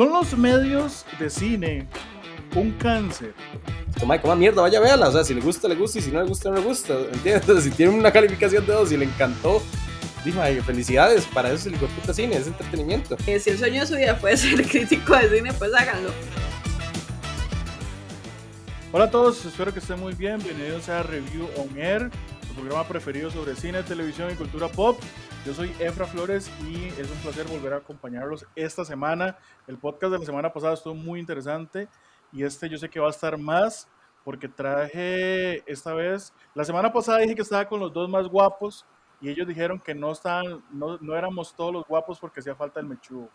¿Son los medios de cine un cáncer? Toma, coma mierda, vaya a verla. O sea, si le gusta, le gusta. Y si no le gusta, no le gusta. ¿Entiendes? Entonces, si tiene una calificación de dos y le encantó, dime, felicidades. Para eso es el puta cine, es entretenimiento. Si el sueño de su vida puede ser crítico de cine, pues háganlo. Hola a todos, espero que estén muy bien. Bienvenidos a Review on Air, su programa preferido sobre cine, televisión y cultura pop. Yo soy Efra Flores y es un placer volver a acompañarlos esta semana. El podcast de la semana pasada estuvo muy interesante y este yo sé que va a estar más porque traje esta vez, la semana pasada dije que estaba con los dos más guapos y ellos dijeron que no estaban, no, no éramos todos los guapos porque hacía falta el mechudo.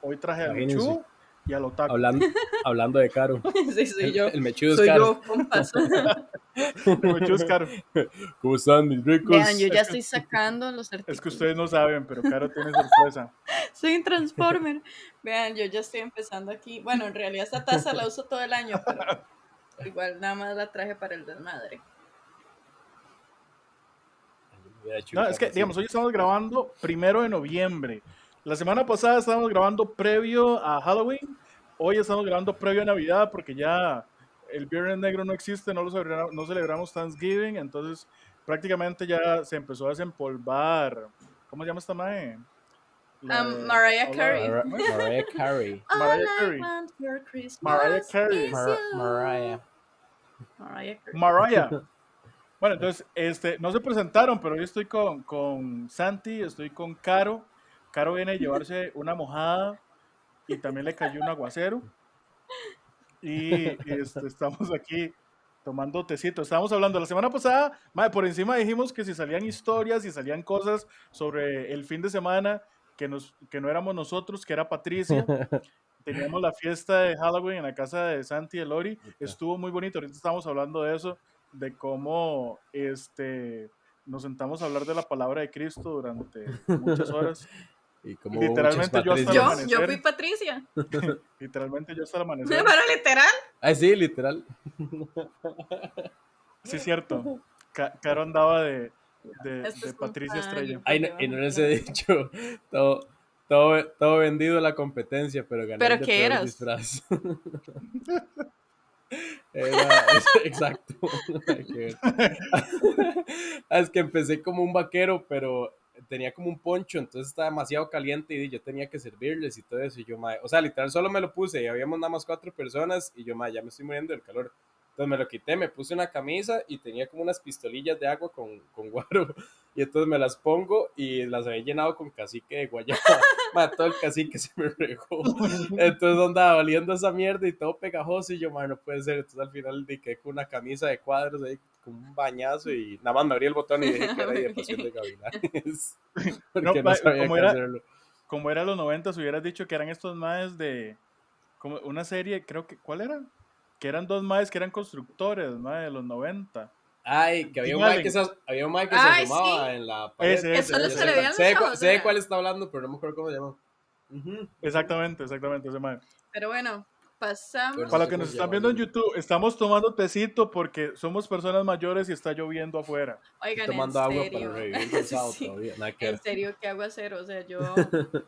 Hoy traje al mechudo y al otaku. Hablando, hablando de caro. Sí, soy El, yo. el mechudo soy es caro. yo, compas. El mechudo es caro. ¿Cómo están mis ricos? Vean, yo ya estoy sacando los artículos. Es que ustedes no saben, pero Caro tiene sorpresa. Soy un Transformer. Vean, yo ya estoy empezando aquí. Bueno, en realidad esta taza la uso todo el año, pero igual nada más la traje para el desmadre. No, es que, digamos, hoy estamos grabando primero de noviembre. La semana pasada estábamos grabando previo a Halloween. Hoy estamos grabando previo a Navidad porque ya el Viernes Negro no existe, no, lo celebra- no celebramos Thanksgiving, entonces prácticamente ya se empezó a desempolvar. ¿Cómo se llama esta mae? La Um, Mariah Carey. Mar- Mariah Carey. Mariah Carey. Mariah Carey. Mar-. Mariah. Mariah. Mariah. Bueno, entonces, este, no se presentaron, pero yo estoy con, con Santi, estoy con Caro. Caro viene a llevarse una mojada y también le cayó un aguacero. Y este, estamos aquí tomando tecito. Estábamos hablando la semana pasada, mae, por encima dijimos que si salían historias y salían cosas sobre el fin de semana, que, nos, que no éramos nosotros, que era Patricia. Teníamos la fiesta de Halloween en la casa de Santi y de Lori. Estuvo muy bonito. Ahorita estábamos hablando de eso, de cómo este, nos sentamos a hablar de la palabra de Cristo durante muchas horas. Y como Literalmente yo hasta Yo, el patricios. yo amanecer. fui Patricia. Literalmente yo hasta el ¿Me amanecer. para literal? Ah, sí, literal. Sí, cierto. Ca- Caro andaba de, de, Esto de es Patricia Estrella. Ay, no, y no les he dicho. Todo, todo, todo vendido la competencia, pero gané ¿Pero el de qué eras? disfraz. Era, es- exacto. Es que empecé como un vaquero, pero tenía como un poncho, entonces estaba demasiado caliente y yo tenía que servirles y todo eso. Y yo, mae, o sea, literal, solo me lo puse y habíamos nada más cuatro personas y yo, mae, ya me estoy muriendo del calor. Entonces me lo quité, me puse una camisa y tenía como unas pistolillas de agua con, con guaro. Y entonces me las pongo y las había llenado con cacique de guayaba. Todo el cacique se me regó. Entonces andaba oliendo esa mierda y todo pegajoso. Y yo, mae, no puede ser. Entonces al final quedé con una camisa de cuadros ahí, con un bañazo. Y nada más me abrí el botón y dije que era de pasión de gavilanes. Porque No, no, sabía como qué era- hacerlo. Como era los 90, hubieras dicho que eran estos maes de. Como una serie, creo que. ¿Cuál era? Que eran dos maes que eran constructores, mae, de los 90. Ay, que había un mae que se, había un que se asomaba sí. en la pared. Ese, ese, solo ese. se le veían sé, ojos, sé cuál está hablando, pero no me acuerdo cómo se llama. Ujú. Exactamente, exactamente, ese mae. Pero bueno, pasamos. Para los que nos están viendo en. YouTube, estamos tomando tecito porque somos personas mayores y está lloviendo afuera. Oigan, Tomando en agua serio. para revivir el Sí, todavía. Nada que En ver. serio, ¿qué hago hacer? O sea, yo,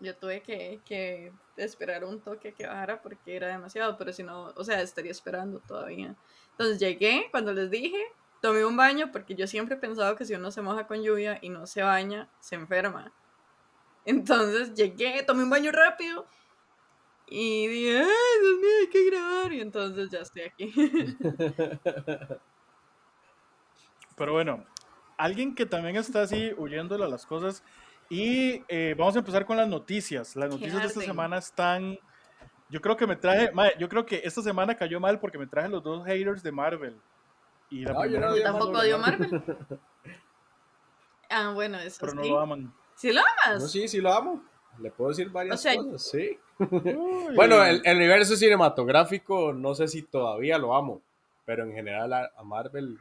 yo tuve que, que esperar un toque que bajara porque era demasiado, pero si no, o sea, estaría esperando todavía. Entonces llegué, cuando les dije, tomé un baño porque yo siempre he pensado que si uno se moja con lluvia y no se baña, se enferma. Entonces llegué, tomé un baño rápido y dije, ay, Dios mío, hay que grabar. Y entonces ya estoy aquí. Pero bueno, alguien que también está así huyéndole a las cosas. Y eh, vamos a empezar con las noticias. Las noticias de esta semana están. Yo creo que me traje. mae, yo creo que esta semana cayó mal porque me traje los dos haters de Marvel. Y la No, yo primera no no- Tampoco odio no. Marvel. Ah, bueno, eso pero no sí. lo aman. ¿Sí lo amas? No, sí, sí lo amo. Le puedo decir varias O sea, cosas, sí. Uy. Bueno, el, el universo cinematográfico no sé si todavía lo amo, pero en general a, a Marvel,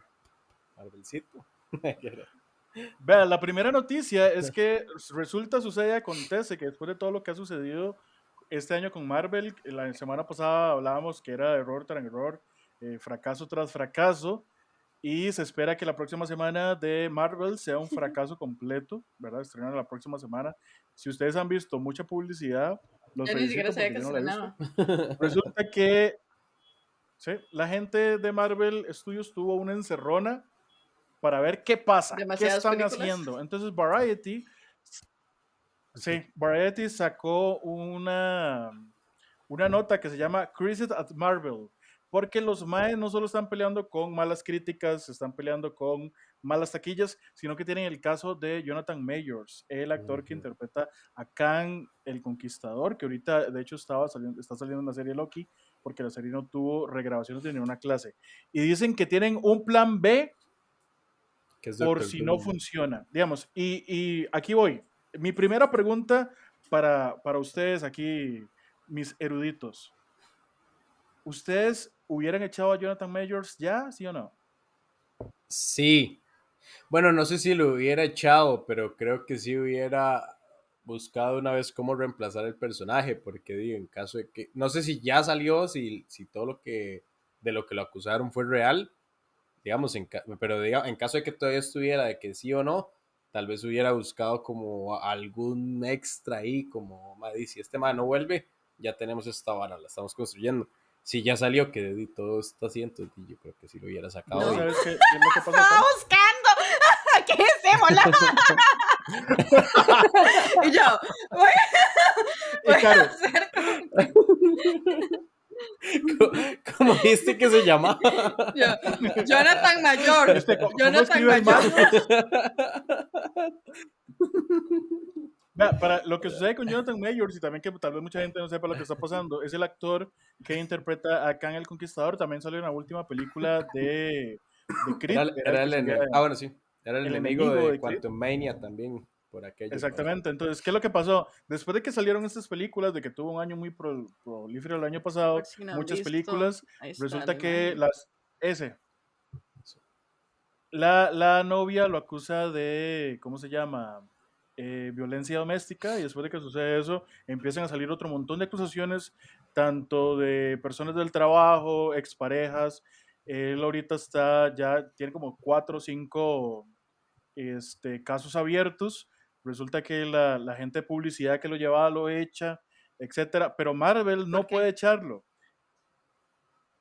Marvelcito. Vea, la primera noticia es que resulta, sucede, acontece que después de todo lo que ha sucedido este año con Marvel, la semana pasada hablábamos que era error tras error, eh, fracaso tras fracaso, y se espera que la próxima semana de Marvel sea un fracaso completo, ¿verdad? Estrenan la próxima semana. Si ustedes han visto mucha publicidad, Los Yo ni siquiera sabía que no la. Resulta que sí, la gente de Marvel Studios tuvo una encerrona para ver qué pasa, qué están películas. haciendo. Entonces Variety, sí, Variety sacó una, una nota que se llama Crisis at Marvel, porque los Maes no solo están peleando con malas críticas, están peleando con malas taquillas, sino que tienen el caso de Jonathan Mayors, el actor que interpreta a Kang el Conquistador, que ahorita de hecho estaba saliendo, está saliendo en la serie Loki, porque la serie no tuvo regrabaciones de ninguna clase. Y dicen que tienen un plan B por si no funciona. Digamos, y, y aquí voy. Mi primera pregunta para, para ustedes aquí, mis eruditos. ¿Ustedes hubieran echado a Jonathan Majors ya, sí o no? Sí. Bueno, no sé si lo hubiera echado, pero creo que sí hubiera buscado una vez cómo reemplazar el personaje, porque digo, en caso de que, no sé si ya salió, si, si todo lo que, de lo que lo acusaron fue real, digamos, en, pero diga- en caso de que todavía estuviera de que sí o no, tal vez hubiera buscado como algún extra ahí, como, "Madre, si este man no vuelve, ya tenemos esta vara, la estamos construyendo. Si ya salió que di, todo está así, entonces di, yo creo que sí lo hubiera sacado. No. y- ¿Sabes qué, qué es lo que pasa acá? ¡Estaba buscando! ¿Qué es mola? y yo, voy, Y voy a claro, hacer ¿Cómo viste que se llamaba? yo, Jonathan Mayor. Este, ¿cómo- Jonathan Mayor. Para lo que sucede con Jonathan Majors y también que tal vez mucha gente no sepa lo que está pasando, es el actor que interpreta a Kang el Conquistador. También salió en la última película de, de Creed. Era, era era el Ah, bueno, sí. Era el, el enemigo, enemigo de, de. Quantum Mania también, por aquello. Exactamente. Entonces, ¿qué es lo que pasó? Después de que salieron estas películas, de que tuvo un año muy pro- prolífero el año pasado, si no muchas visto, películas, resulta que las ese la, la novia lo acusa de cómo se llama Eh, violencia doméstica y después de que sucede eso empiezan a salir otro montón de acusaciones tanto de personas del trabajo exparejas él ahorita está ya tiene como cuatro o cinco este, casos abiertos resulta que la, la gente de publicidad que lo llevaba lo echa etcétera pero Marvel no puede echarlo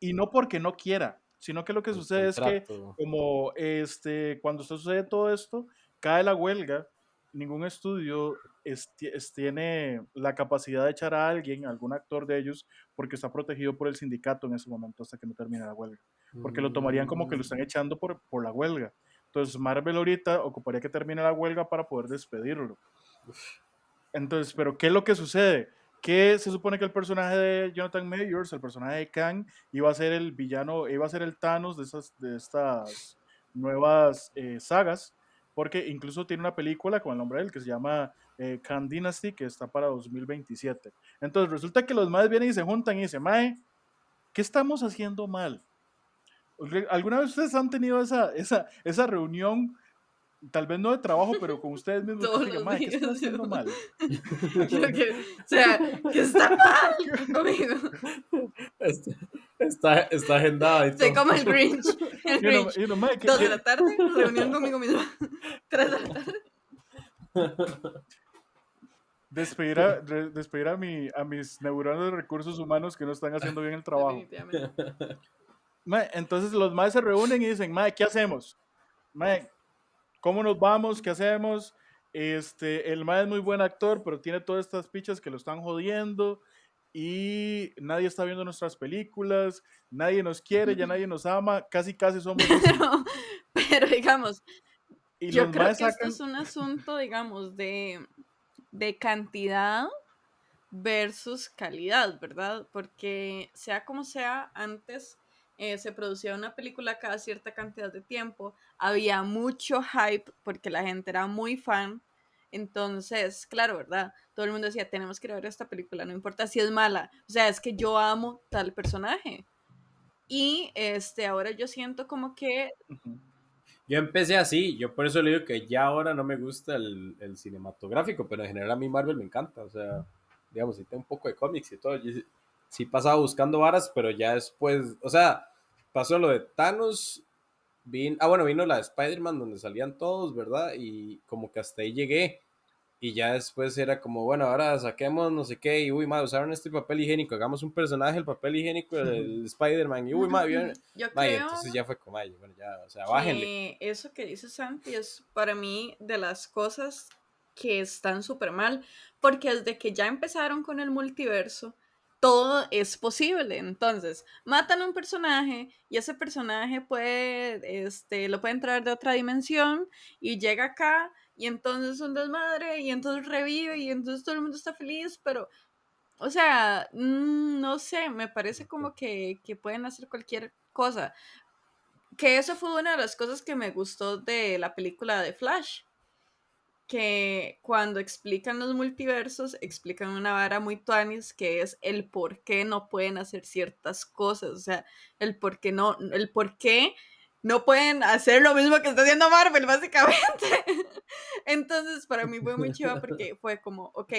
y no porque no quiera, sino que lo que El sucede es que como este, cuando se sucede todo esto, cae la huelga, ningún estudio es- es- tiene la capacidad de echar a alguien, a algún actor de ellos, porque está protegido por el sindicato en ese momento hasta que no termine la huelga. Porque lo tomarían como que lo están Mm. echando por, por la huelga. Entonces Marvel ahorita ocuparía que termine la huelga para poder despedirlo. Entonces, pero ¿qué es lo que sucede? Que se supone que el personaje de Jonathan Majors, el personaje de Kang, iba a ser el villano, iba a ser el Thanos de, esas, de estas nuevas eh, sagas, porque incluso tiene una película con el nombre de él que se llama eh, Kang Dynasty, que está para 2027. Entonces resulta que los más vienen y se juntan y dicen, Mae, ¿qué estamos haciendo mal? ¿Alguna vez ustedes han tenido esa, esa, esa reunión, tal vez no de trabajo, pero con ustedes mismos? que Todos digan, "Mae, ¿qué están días, haciendo mal? Que- o sea, que está mal conmigo. Está, está, está agendada y Soy como el Grinch. El Y uno- Grinch. y uno, "Mae, ¿qué- Dos qué- de la tarde, reunión conmigo mismo. Tres de la tarde. despedir a, re- despedir a, mi, a mis neuronas de recursos humanos que no están haciendo bien el trabajo. Mae, entonces los maes se reúnen y dicen, Mae, ¿qué hacemos? Mae, ¿cómo nos vamos? ¿Qué hacemos? Este, el Mae es muy buen actor, pero tiene todas estas pichas que lo están jodiendo y nadie está viendo nuestras películas, nadie nos quiere, ya nadie nos ama, casi casi somos... Pero, pero digamos, Y yo creo que esto sacan... es un asunto, digamos, de, de cantidad versus calidad, ¿verdad? Porque sea como sea, antes eh, se producía una película cada cierta cantidad de tiempo, había mucho hype porque la gente era muy fan. Entonces, claro, ¿verdad? Todo el mundo decía, tenemos que ver esta película, no importa si es mala. O sea, es que yo amo tal personaje. Y este, ahora yo siento como que. Yo empecé así, yo por eso le digo que ya ahora no me gusta el, cinematográfico, pero en general a mí Marvel me encanta, o sea, digamos, sí tengo un poco de cómics y todo, sí pasaba buscando varas, pero ya después, o sea, pasó lo de Thanos, vin- ah bueno, vino la de Spider-Man donde salían todos, ¿verdad? Y como que hasta ahí llegué, Y ya después era como, bueno, ahora saquemos no sé qué, y uy, madre, usaron este papel higiénico, hagamos un personaje, el papel higiénico del Spider-Man, y uy, madre. Yo Mae, creo entonces ya fue como, ay, bueno, ya, o sea, bájenle. eso que dice Santi es para mí de las cosas que están súper mal, porque desde que ya empezaron con el multiverso, todo es posible. Entonces, matan a un personaje y ese personaje puede, este, lo puede entrar de otra dimensión y llega acá y entonces es un desmadre y entonces revive y entonces todo el mundo está feliz, pero, o sea, mm, no sé, me parece como que, que pueden hacer cualquier cosa. Que eso fue una de las cosas que me gustó de la película de Flash que cuando explican los multiversos, explican una vara muy tuanis que es el por qué no pueden hacer ciertas cosas, o sea, el por qué no, el por qué no pueden hacer lo mismo que está haciendo Marvel, básicamente. Entonces, para mí fue muy chiva porque fue como, ok,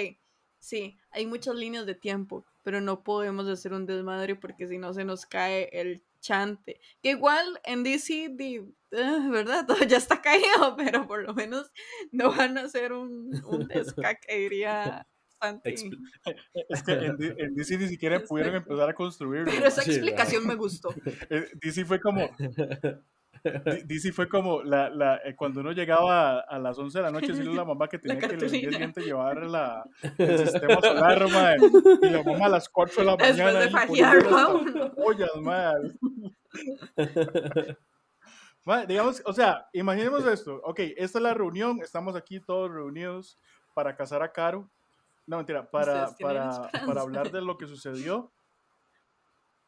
sí, hay muchas líneas de tiempo, pero no podemos hacer un desmadre porque si no se nos cae el chante. Que igual en DC, di, ah, ¿verdad? Todo ya está caído, pero por lo menos no van a hacer un, un descaque, diría Es que en, DC ni siquiera pudieron empezar a construirlo. Pero esa explicación me gustó. Eh, DC fue como, DC fue como la, la, eh, cuando uno llegaba a, a las 11 de la noche, decirle a la mamá que tenía que el día siguiente llevar la, el sistema solar, mae, y la mamá a las 4 de la Después mañana. de a hasta uno. ollas, mae. Mae, digamos, o sea, imaginemos esto. Ok, esta es la reunión, estamos aquí todos reunidos para casar a Caro. No, mentira, para, para, para hablar de lo que sucedió.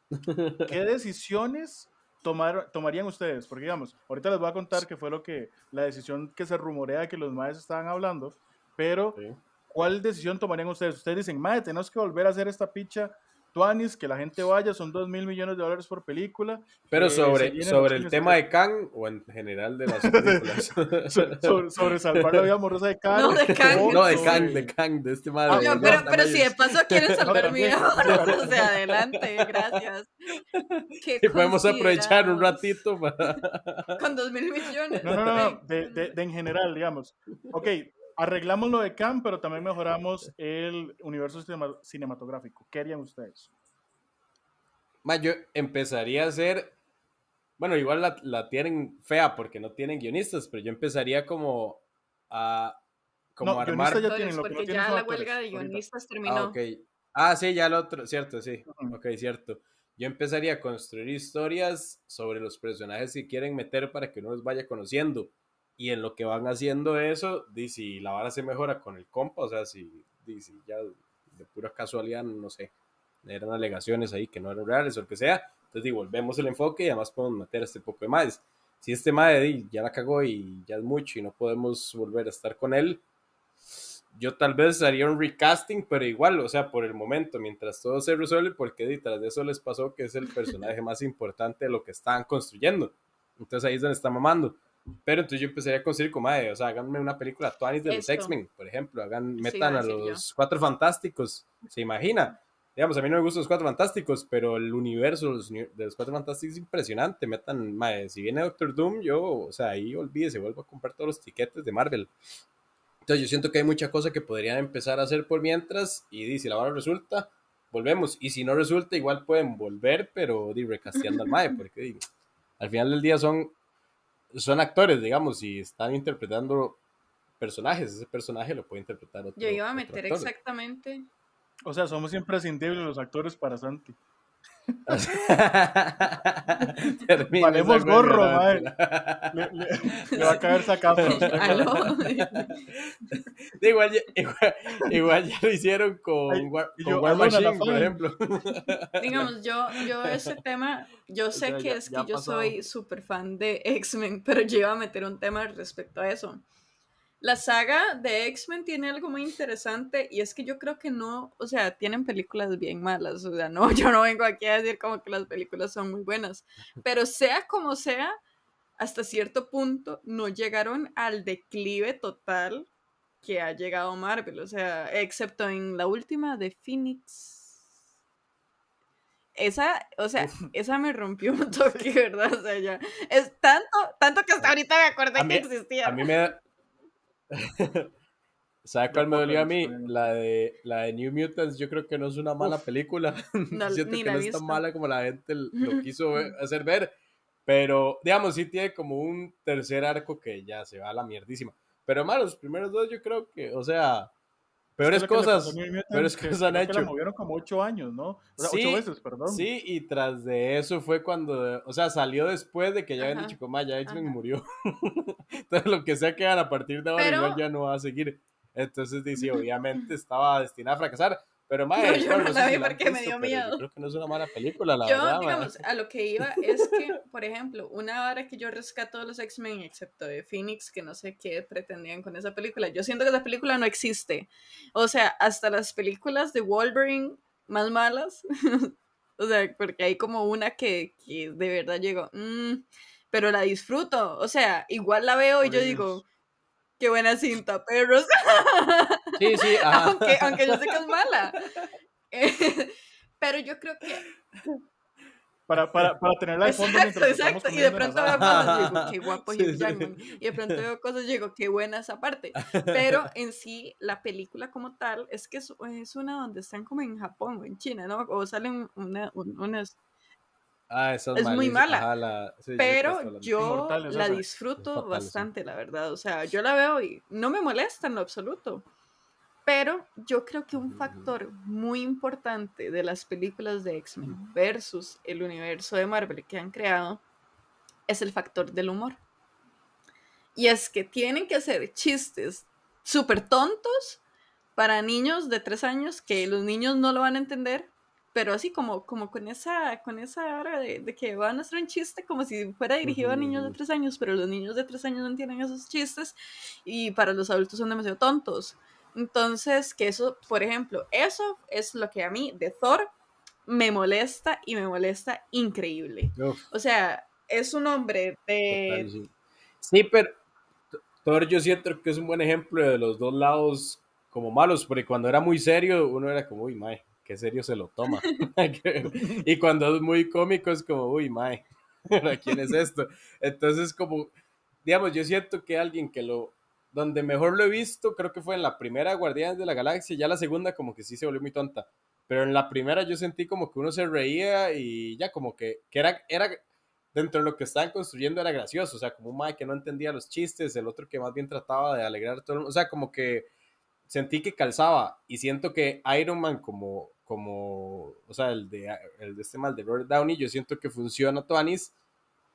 ¿Qué decisiones tomar, tomarían ustedes? Porque, digamos, ahorita les voy a contar qué fue lo que, la decisión que se rumorea que los maes estaban hablando, pero Sí. ¿cuál decisión tomarían ustedes? Ustedes dicen, mae, tenemos que volver a hacer esta picha Tuanis, que la gente vaya, son 2 mil millones de dólares por película. Pero eh, sobre, llenen sobre el tema de Kang o en general de las películas. so- sobre, sobre salvar la vida amorosa de Kang. No, de Kang. o no, de sobre- Kang, de Kang, de este madre. Ah, No, pero, pero si de paso quieren salvar mi vida, o sea, adelante, gracias. Y podemos aprovechar un ratito para... Con dos mil millones. No, no, no, no, de, de- de en general, digamos. Ok, arreglamos lo de Kang, pero también mejoramos el universo cinema- cinematográfico. ¿Qué harían ustedes? Ma, yo empezaría a hacer... Bueno, igual la, la tienen fea porque no tienen guionistas, pero yo empezaría como a... Como No, armar... ya tienen, lo que porque no ya la actores huelga de ahorita. guionistas terminó. Ah, ok. Ah, sí, ya lo otro, cierto, sí. Ok, cierto. Yo empezaría a construir historias sobre los personajes que quieren meter para que uno los vaya conociendo. Y en lo que van haciendo eso, di, si la vara se mejora con el compa, o sea, si, di, si ya de pura casualidad, no sé, eran alegaciones ahí que no eran reales o lo que sea, entonces di, volvemos el enfoque y además podemos meter a este poco de más. Si este madre ya la cagó y ya es mucho y no podemos volver a estar con él, yo tal vez haría un recasting, pero igual, o sea, por el momento, mientras todo se resuelve, porque detrás de eso les pasó que es el personaje más importante de lo que estaban construyendo. Entonces ahí es donde está mamando. Pero entonces yo empezaría a construir como, "Ay, o sea, háganme una película Twanis de los Eso. X-Men, por ejemplo, hagan, metan a yo. los Cuatro Fantásticos, ¿se imagina? Digamos, a mí no me gustan los Cuatro Fantásticos, pero el universo de los, de los Cuatro Fantásticos es impresionante. Metan, mae, si viene Doctor Doom, yo, o sea, ahí olvídese, vuelvo a comprar todos los tiquetes de Marvel. Entonces yo siento que hay mucha cosa que podrían empezar a hacer por mientras y si la vara resulta, volvemos. Y si no resulta, igual pueden volver, pero recasteando al mae, porque al final del día son, son actores, digamos, y están interpretando personajes. Ese personaje lo puede interpretar otro Yo iba a meter exactamente. O sea, somos imprescindibles los actores para Santi. Termina Valemos gorro. Le, le- le va a caer sacando. Aló. Di, igual, ya, igual, igual ya lo hicieron con, Ay, War, y con yo, War aló, Machine, por Fan. ejemplo. Digamos, yo, yo ese tema, yo sé sea, que ya- es que yo pasado. soy súper fan de X-Men, pero yo iba a meter un tema respecto a eso. La saga de X-Men tiene algo muy interesante y es que yo creo que no, o sea, tienen películas bien malas, o sea, no, yo no vengo aquí a decir como que las películas son muy buenas, pero sea como sea, hasta cierto punto no llegaron al declive total que ha llegado Marvel, o sea, excepto en la última de Phoenix. Esa, o sea, esa me rompió un toque, ¿verdad? O sea, ya. Es tanto, tanto que hasta ahorita me acordé A mí- que existía. A mí me da... ¿Sabe cuál me dolió a mí? La de, la de New Mutants, yo creo que no es una mala Uf. película. No, Siento que no es tan mala como la gente lo quiso ver- hacer ver. Pero, digamos, sí tiene como un tercer arco que ya se va a la mierdísima. Pero, más los primeros dos yo creo que, o sea, peores cosas, peores que cosas han creo que La hecho. movieron como ocho años, ¿no? O sea, Sí, ocho veces, perdón. Sí, y tras de eso fue cuando, o sea, salió después de que ya habían dicho, como, "Ah, ya X-Men murió. Entonces, lo que sea que hagan a partir de ahora, Pero- igual ya no va a seguir. Entonces, dice, obviamente estaba destinada a fracasar. Pero, mae, No, yo bueno, no sé si porque me dio pero yo miedo. creo que no es una mala película, la yo, verdad, digamos, a lo que iba es que, por ejemplo, una vara que yo rescato de los X-Men, excepto de Phoenix, que no sé qué pretendían con esa película. Yo siento que esa película no existe. O sea, hasta las películas de Wolverine más malas, o sea, porque hay como una que, que de verdad llegó, "Mm", pero la disfruto. O sea, igual la veo y yo Horribles. digo, qué buena cinta, perros. Sí, sí, ajá. aunque, aunque yo sé que es mala. Eh, pero yo creo que Para, para, para tenerla de fondo Exacto, exacto. Y de pronto veo cosas y digo, qué guapo Sí, Hugh sí. Jackman. Y de pronto veo cosas y digo, qué buena esa parte. Pero en sí, la película como tal, es que es, es una donde están como en Japón o en China, ¿no? O salen una- un- unas... Ah, esa Es muy mala. ajá, la- sí, sí, sí, Pero hablando. yo la disfruto Es fatal, sí. bastante, la verdad. O sea, yo la veo y no me molesta en lo absoluto. Pero yo creo que un factor muy importante de las películas de X-Men versus el universo de Marvel que han creado es el factor del humor. Y es que tienen que hacer chistes súper tontos para niños de tres años que los niños no lo van a entender, pero así como, como con esa con esa hora de, de que van a hacer un chiste como si fuera dirigido a niños de tres años, pero los niños de tres años no entienden esos chistes y para los adultos son demasiado tontos. Entonces, que eso, por ejemplo, eso es lo que a mí de Thor me molesta y me molesta increíble. Uf, O sea, es un hombre de... total, sí. Sí, pero Thor yo siento que es un buen ejemplo de los dos lados como malos, porque cuando era muy serio, uno era como, uy, mae, qué serio se lo toma. y cuando es muy cómico es como, uy, mae, ¿para quién es esto? Entonces, como, digamos, yo siento que alguien que lo, donde mejor lo he visto, creo que fue en la primera Guardianes de la Galaxia, ya la segunda como que sí se volvió muy tonta. Pero en la primera yo sentí como que uno se reía y ya como que, que era, era, dentro de lo que estaban construyendo era gracioso, o sea, como un mae que no entendía los chistes, el otro que más bien trataba de alegrar todo el mundo, o sea, como que sentí que calzaba y siento que Iron Man como, como o sea, el de, el de este mal de Robert Downey, yo siento que funciona Toanis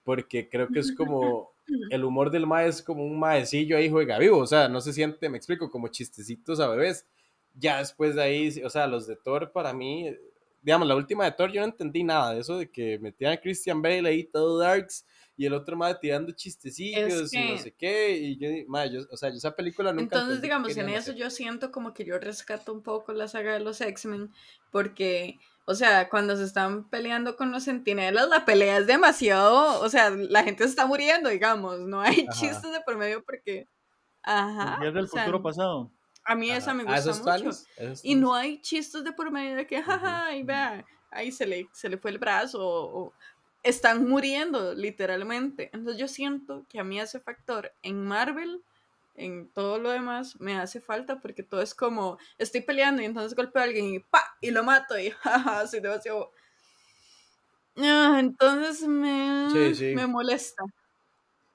porque creo que es como, el humor del mae es como un maecillo ahí juega vivo, o sea, no se siente, me explico, como chistecitos a bebés. Ya después de ahí, o sea, los de Thor para mí, digamos, la última de Thor yo no entendí nada de eso de que metían a Christian Bale ahí todo darks y el otro mae tirando chistecillos Es y no que- sé qué, y yo, mae, yo- o sea, yo esa película nunca Entonces, digamos, en eso hacer. yo siento como que yo rescato un poco la saga de los X-Men, porque, o sea, cuando se están peleando con los sentinelas, la pelea es demasiado, o sea, la gente se está muriendo, digamos, no hay Ajá. chistes de por medio porque, ajá, Y es del o sea, futuro pasado. a mí esa Ajá. me Ah, gusta esos mucho. Toanis, esos Y no hay chistes de por medio de que, jaja, ahí vea, ahí se le, se le fue el brazo, o, o están muriendo, literalmente. Entonces yo siento que a mí ese factor en Marvel, en todo lo demás, me hace falta porque todo es como, estoy peleando y entonces golpeo a alguien y pa, y lo mato y jaja, soy demasiado... Ah, entonces me, Sí, sí. me molesta.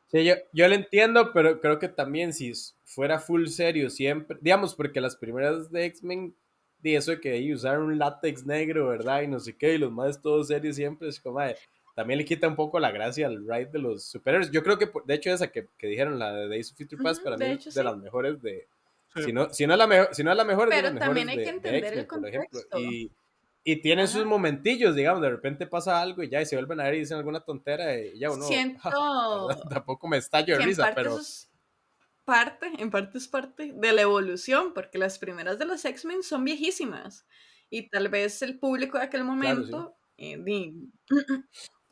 Sí, yo, yo lo entiendo, pero creo que también si fuera full serio siempre, digamos, porque las primeras de X-Men, de eso de que ahí usaron un látex negro, ¿verdad? Y no sé qué, y los más todos serios siempre, es como, "Mae", también le quita un poco la gracia al ride de los superhéroes. Yo creo que, de hecho, esa que, que dijeron, la de Days of Future Past, Ujú, para mí de es de sí. las mejores de... Sí. Si no, si no es la mejor, si no es la mejor, es de Pero las también hay que de- de entender el X-Men, por ejemplo. contexto. Y, y tienen sus Ajá. momentillos, digamos, de repente pasa algo y ya, y se vuelven a ver y dicen alguna tontera y ya uno... Siento... Tampoco me estallo de risa, pero... eso es parte, en parte es parte de la evolución, porque las primeras de los X-Men son viejísimas y tal vez el público de aquel Claro, sí. momento, eh,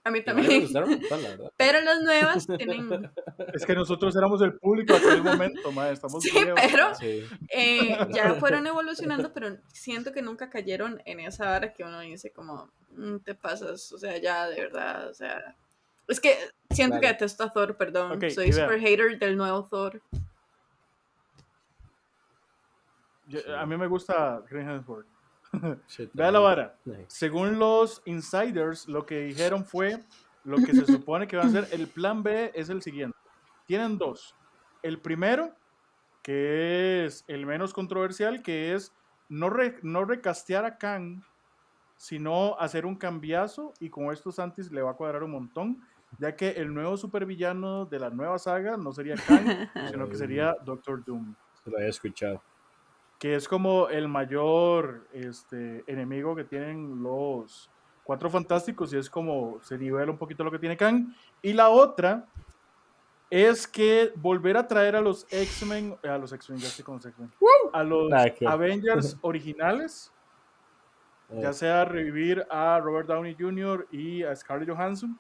a mí me también, gustaron un montón, la verdad. pero las nuevas tienen, Es que nosotros éramos el público de aquel momento, mae. Estamos Sí, viejos, pero-. Sí. eh, ya fueron evolucionando, pero siento que nunca cayeron en esa hora que uno dice como, "Mm, te pasas, o sea, ya de verdad, o sea... Es que siento que detesto a Thor, perdón. Soy super hater del nuevo Thor. Yo-. A mí me gusta Green Hemsworth. Vea la vara. Según los insiders, lo que dijeron fue lo que se supone que va a ser el plan B es el siguiente. Tienen dos. El primero, que es el menos controversial, que es no, re- no recastear a Kang, sino hacer un cambiazo y con esto Santis le va a cuadrar un montón, ya que el nuevo supervillano de la nueva saga no sería Kang, sino que sería Doctor Doom Se lo había escuchado. Que es como el mayor este, enemigo que tienen los Cuatro Fantásticos y es como se nivela un poquito lo que tiene Kang. Y la otra es que volver a traer a los X-Men, a los X-Men, ya estoy con los X-Men, a los Ah, Avengers originales, Eh, ya sea revivir a Robert Downey Jr. y a Scarlett Johansson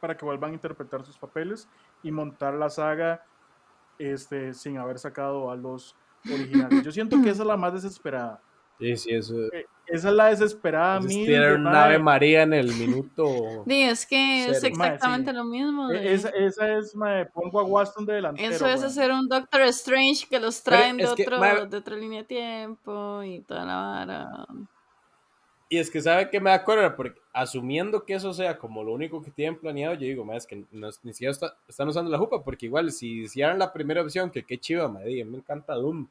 para que vuelvan a interpretar sus papeles y montar la saga este, sin haber sacado a los originales. Yo siento que esa es la más desesperada. Sí, sí, eso. Esa es la desesperada es mil una mae, Ave María en el minuto. Sí, es que es sí. exactamente lo mismo. de- e- Esa, esa es, mae, pongo a Waston de delantero. Eso es hacer un Doctor Strange que los traen de, que, otro, de otra línea de tiempo y toda la vara. Y es que sabe que me da cólera, porque asumiendo que eso sea como lo único que tienen planeado, yo digo, es que no, ni siquiera está- están usando la jupa, porque igual si hicieran la primera opción, que qué chiva, me encanta Doom.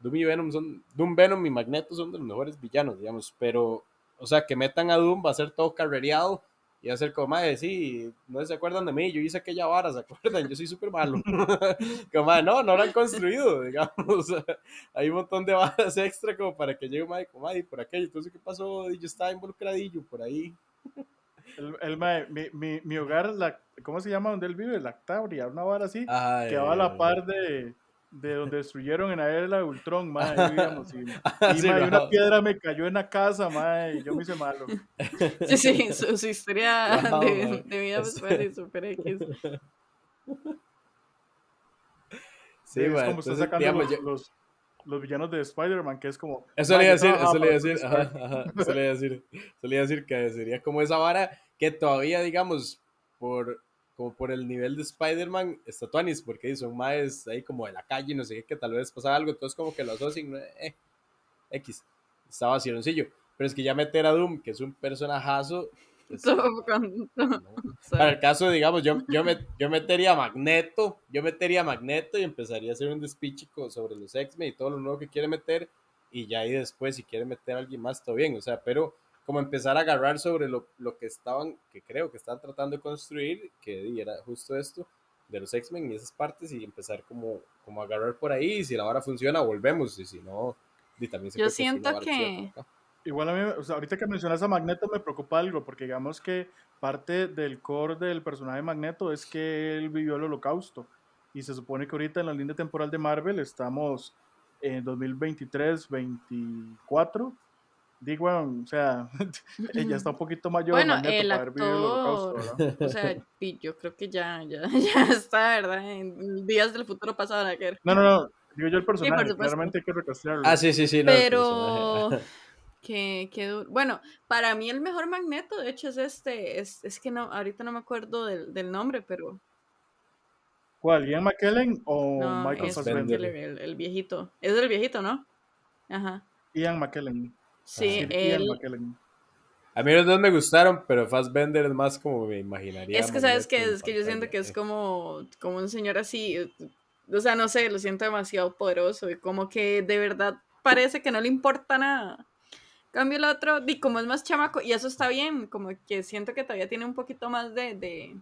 Doom y Venom son, Doom, Venom y Magneto son de los mejores villanos, digamos, pero, o sea, que metan a Doom va a ser todo carrereado y ser como, madre, sí, no se acuerdan de mí, yo hice aquella vara, ¿se acuerdan? Yo soy súper malo. como, madre, no, no lo han construido, digamos, hay un montón de varas extra como para que llegue Mike, como, "Ay, por aquello, entonces, ¿qué pasó? Y yo estaba involucradillo por ahí. El, el mae, mi, mi, mi hogar, la, ¿cómo se llama donde él vive? Lactabria, una vara así, Ay, que va a la par de, de donde destruyeron en la era de Ultron, mae, ahí vivíamos, y, y, Sí, mae, no. una piedra me cayó en la casa, mae, y yo me hice malo. Sí, sí, su, su historia Wow, de, de vida fue así super X. Sí, es mae, como está sacando digamos, los, yo- los, los villanos de Spider-Man, que es como... Eso le iba a decir, "Mae, yo eso le iba a decir, para ajá, ajá, eso le iba a decir, eso le iba a decir que sería como esa vara que todavía, digamos, por, como por el nivel de Spider-Man, está Tuanis, porque son más ahí como de la calle, no sé qué, que tal vez pasa algo, entonces como que lo asocian, eh, X, estaba vaciloncillo, pero es que ya meter a Doom, que es un personajazo, pues, Todo con- no. Para el caso, digamos, yo, yo, me, yo metería a Magneto, yo metería a Magneto y empezaría a hacer un despiche co- sobre los X-Men y todo lo nuevo que quiere meter, y ya ahí después, si quiere meter a alguien más, todo bien, o sea, pero como empezar a agarrar sobre lo, lo que estaban, que creo que están tratando de construir, que era justo esto, de los X-Men y esas partes, y empezar como, como a agarrar por ahí, y si la vara funciona, volvemos, y si no, di, también se Yo siento que-. Igual a mí, o sea, ahorita que mencionas a Magneto me preocupa algo, porque digamos que parte del core del personaje de Magneto es que él vivió el holocausto. Y se supone que ahorita en la línea temporal de Marvel estamos en 2023, 24. Digo, o sea, ella está un poquito mayor Bueno, Magneto el para haber vivido el holocausto, actor, ¿verdad? o sea, yo creo que ya, ya, ya está, ¿verdad? En días del futuro pasado, que No, no, no. Digo yo el personaje, claramente hay que recastearlo. Ah, sí, sí, sí. no, Pero que, que du- bueno, para mí el mejor magneto, de hecho, es este, es, es que no, ahorita no me acuerdo del, del nombre, pero ¿Cuál? ¿Ian McKellen o no, Michael es Fassbender? el, el- el viejito. Es el viejito, ¿no? Ajá. Ian McKellen. Sí, él. A mí los dos me gustaron, pero Fassbender es más como me imaginaría. es que sabes que es que yo siento que es como, como un señor así, o sea, no sé, lo siento demasiado poderoso y como que de verdad parece que no le importa nada. Cambio el otro, y como es más chamaco, y eso está bien, como que siento que todavía tiene un poquito más de, de,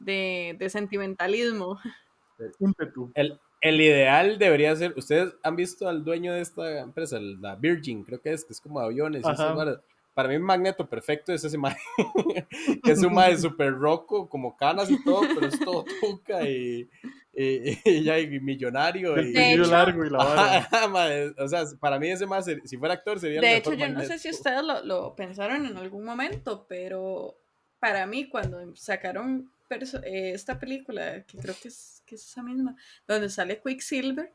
de, de sentimentalismo. Ímpetu. El, el ideal debería ser. Ustedes han visto al dueño de esta empresa, el- la Virgin, creo que es, que es como aviones y esas varas. Para mí, un magneto perfecto es ese mae, que es un mae súper roco, como canas y todo, pero es todo tuca y, y, y ya y millonario. El Y, largo y la vara. Mae, o sea, para mí ese más, si fuera actor, sería el De mejor hecho, yo no sé si ustedes lo, lo pensaron en algún momento, pero para mí cuando sacaron eh, esta película, que creo que es, que es esa misma, donde sale Quicksilver,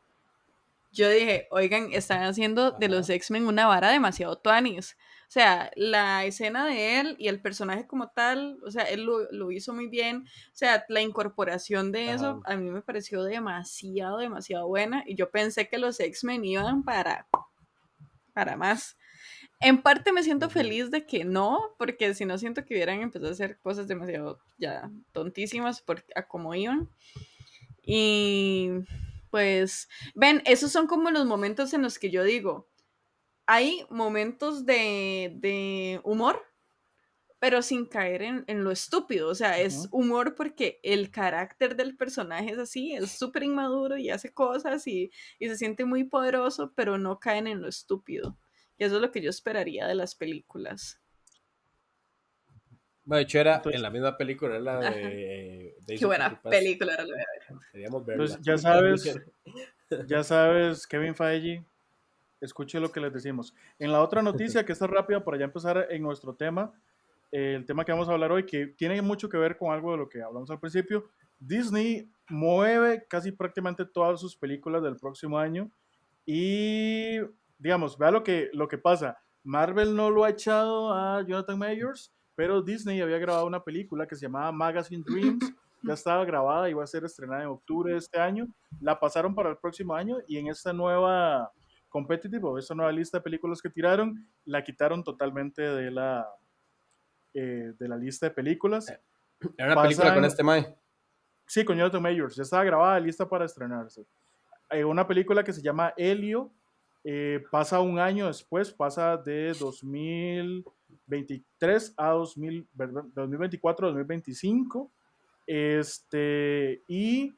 yo dije, oigan, están haciendo de los X-Men una vara demasiado tuanis. O sea, la escena de él y el personaje como tal, o sea, él lo, hizo muy bien. O sea, la incorporación de eso a mí me pareció demasiado, demasiado buena. Y yo pensé que los X-Men iban para, para más. En parte me siento feliz de que no, porque si no siento que hubieran empezado a hacer cosas demasiado ya tontísimas por, a como iban. Y pues, ven, esos son como los momentos en los que yo digo, hay momentos de, humor, pero sin caer en, lo estúpido. O sea, es humor porque el carácter del personaje es así, es súper inmaduro y hace cosas y, se siente muy poderoso, pero no caen en lo estúpido. Y eso es lo que yo esperaría de las películas. De hecho era en la misma película, la de... Qué buena película era la de Pues ya sabes, ya sabes, Kevin Feige, escuche lo que les decimos. En la otra noticia, que está rápida para ya empezar en nuestro tema, el tema que vamos a hablar hoy, que tiene mucho que ver con algo de lo que hablamos al principio, Disney mueve casi prácticamente todas sus películas del próximo año y, digamos, vea lo que, lo que pasa. Marvel no lo ha echado a Jonathan Mayors, pero Disney había grabado una película que se llamaba Magazine Dreams, ya estaba grabada y va a ser estrenada en octubre de este año. La pasaron para el próximo año y en esta nueva competitive o esta nueva lista de películas que tiraron, la quitaron totalmente de la, eh, de la lista de películas. ¿Era una película con este Mae? Sí, con Jonathan Mayors. Ya estaba grabada, lista para estrenarse. Hay eh, una película que se llama Helio. Eh, pasa un año después, pasa de 2023 a 2000, 2024 a 2025. Este, y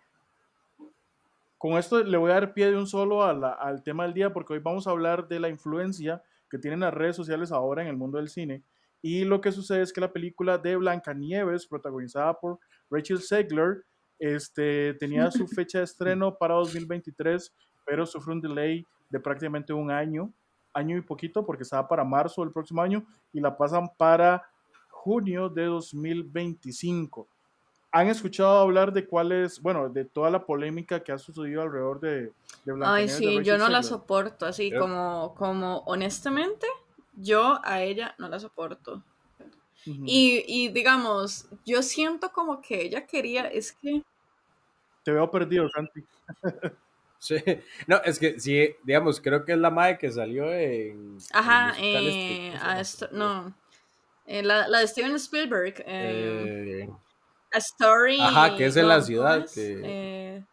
con esto le voy a dar pie de un solo al tema del día porque hoy vamos a hablar de la influencia que tienen las redes sociales ahora en el mundo del cine. Y lo que sucede es que la película de Blancanieves, protagonizada por Rachel Segler, este, tenía su fecha de estreno para 2023, pero sufre un delay de prácticamente un año, año y poquito, porque estaba para marzo del próximo año y la pasan para junio de 2025. ¿Han escuchado hablar de cuál es, bueno, de toda la polémica que ha sucedido alrededor de, de Ay, sí, yo no la soporto, así como, como honestamente, yo a ella no la soporto. y, y, digamos, yo siento como que ella quería, es que... Te veo perdido, Santi. sí, no, es que sí, digamos, creo que es la madre que salió en... Ajá, eh, a esto, no, eh, la, la, de Steven Spielberg. Eh, eh a Story. Ajá, que es en la ciudad. Que... Eh,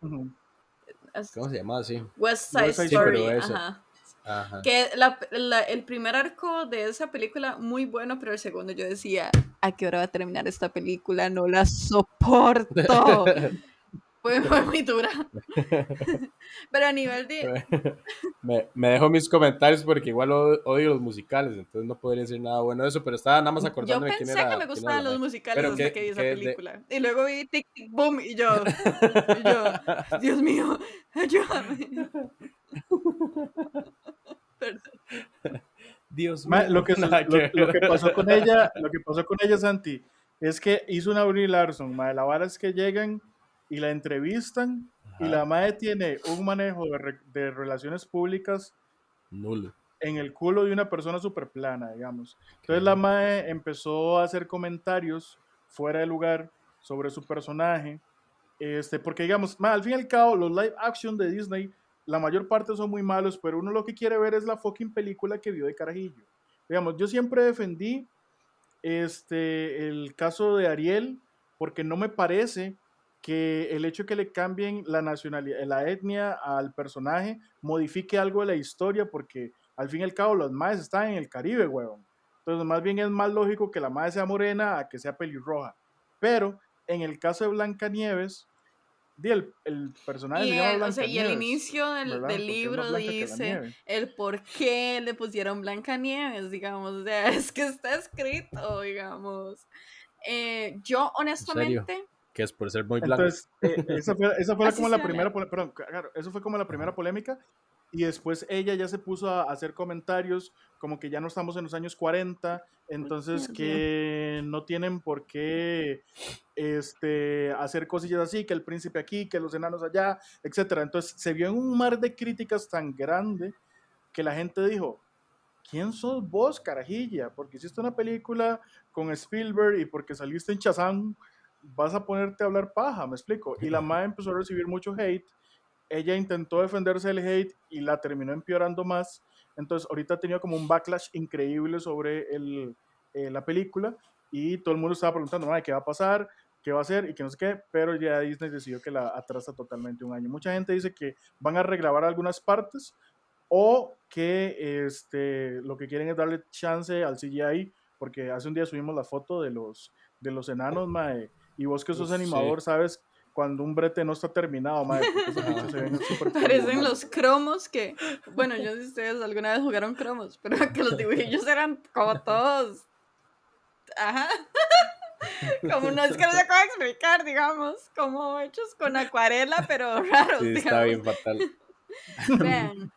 ¿Cómo se llama así? West Side, Story. Ajá. Ajá. Que la, la, el primer arco de esa película, muy bueno, pero el segundo yo decía, ¿a qué hora va a terminar esta película? No la soporto. Fue, muy dura. Pero a nivel de... Me, me, dejo mis comentarios porque igual odio los musicales, entonces no podría decir nada bueno de eso, pero estaba nada más acordándome quién era. Yo pensé que me gustaban los musicales hasta que, vi esa película. Y luego vi Tic Tic Boom y yo, y yo Dios mío, ayúdame. Dios mío. Lo que, lo, que pasó con ella, lo que pasó con ella, Santi, es que hizo una Brie Larson, la vara es que llegan y la entrevistan y la madre tiene un manejo de, relaciones públicas en el culo de una persona súper plana, digamos. Entonces la madre empezó a hacer comentarios fuera de lugar sobre su personaje, este, porque digamos, al fin y al cabo, los live action de Disney, la mayor parte son muy malos, pero uno lo que quiere ver es la fucking película que vio de carajillo. Digamos, yo siempre defendí este, el caso de Ariel, porque no me parece que el hecho de que le cambien la nacionalidad, la etnia al personaje modifique algo de la historia, porque al fin y al cabo los maes están en el Caribe, huevón. Entonces, más bien es más lógico que la madre sea morena a que sea pelirroja. Pero en el caso de Blancanieves, el, el personaje y, el, o sea, y el inicio del, del libro dice el por qué le pusieron Blancanieves, digamos. O sea, es que está escrito, digamos. Eh, yo, honestamente que es por ser muy blanco. Entonces, eh, esa fue, esa fue como la primera, perdón, claro, eso fue como la primera polémica y después ella ya se puso a hacer comentarios como que ya no estamos en los años 40, entonces que no tienen por qué este, hacer cosillas así, que el príncipe aquí, que los enanos allá, etc. Entonces se vio en un mar de críticas tan grande que la gente dijo, ¿quién sos vos, carajilla? Porque hiciste una película con Spielberg y porque saliste en Chazán, vas a ponerte a hablar paja, me explico. Y la madre empezó a recibir mucho hate. Ella intentó defenderse del hate y la terminó empeorando más. Entonces, ahorita ha tenido como un backlash increíble sobre el, eh, la película y todo el mundo estaba preguntando, madre, ¿qué va a pasar? ¿Qué va a hacer? Y que no sé qué, pero ya Disney decidió que la atrasa totalmente un año. Mucha gente dice que van a regrabar algunas partes o que este, lo que quieren es darle chance al CGI, porque hace un día subimos la foto de los, de los enanos, mae, y vos que sos Uf, animador, sí. sabes cuando un brete no está terminado, porque esos se ven súper Parecen cool, los cromos que, bueno, yo no sé si ustedes alguna vez jugaron cromos, pero que los dibujillos eran como todos, ajá, como no es que no se pueda explicar, digamos, como hechos con acuarela, pero raros, Sí, está bien digamos. fatal. Vean,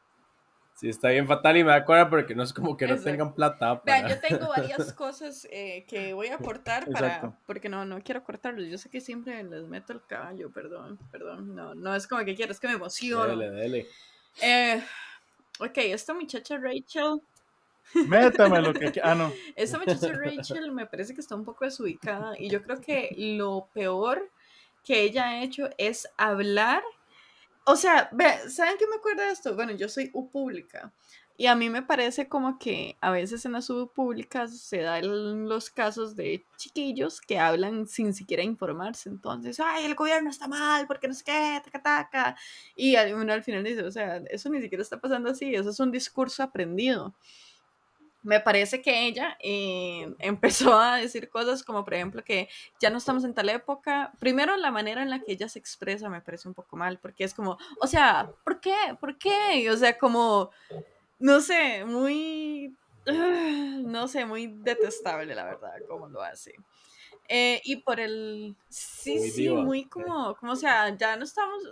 Sí, está bien fatal y me da acuerdo porque no es como que no Exacto. tengan plata vean, para... yo tengo varias cosas eh, que voy a aportar para, Exacto. porque no, no quiero cortarlos, yo sé que siempre les meto el caballo, perdón, perdón, no, no es como que quiero, es que me emociono. Dele, dele. Eh, ok, esta muchacha Rachel, Métame lo que... Ah, no. esta muchacha Rachel me parece que está un poco desubicada y yo creo que lo peor que ella ha hecho es hablar. O sea, ve, ¿saben qué me acuerda de esto? Bueno, yo soy U pública y a mí me parece como que a veces en las U públicas se dan los casos de chiquillos que hablan sin siquiera informarse. Entonces, ay, el gobierno está mal, porque no sé qué, taca, taca. Y uno al final dice, o sea, eso ni siquiera está pasando así, eso es un discurso aprendido me parece que ella eh, empezó a decir cosas como, por ejemplo, que ya no estamos en tal época. Primero, la manera en la que ella se expresa me parece un poco mal, porque es como, o sea, ¿por qué? ¿Por qué? O sea, como, no sé, muy, no sé, muy detestable, la verdad, cómo lo hace. Eh, y por el, sí, Muy sí, diva. muy como, como, o sea, ya no estamos,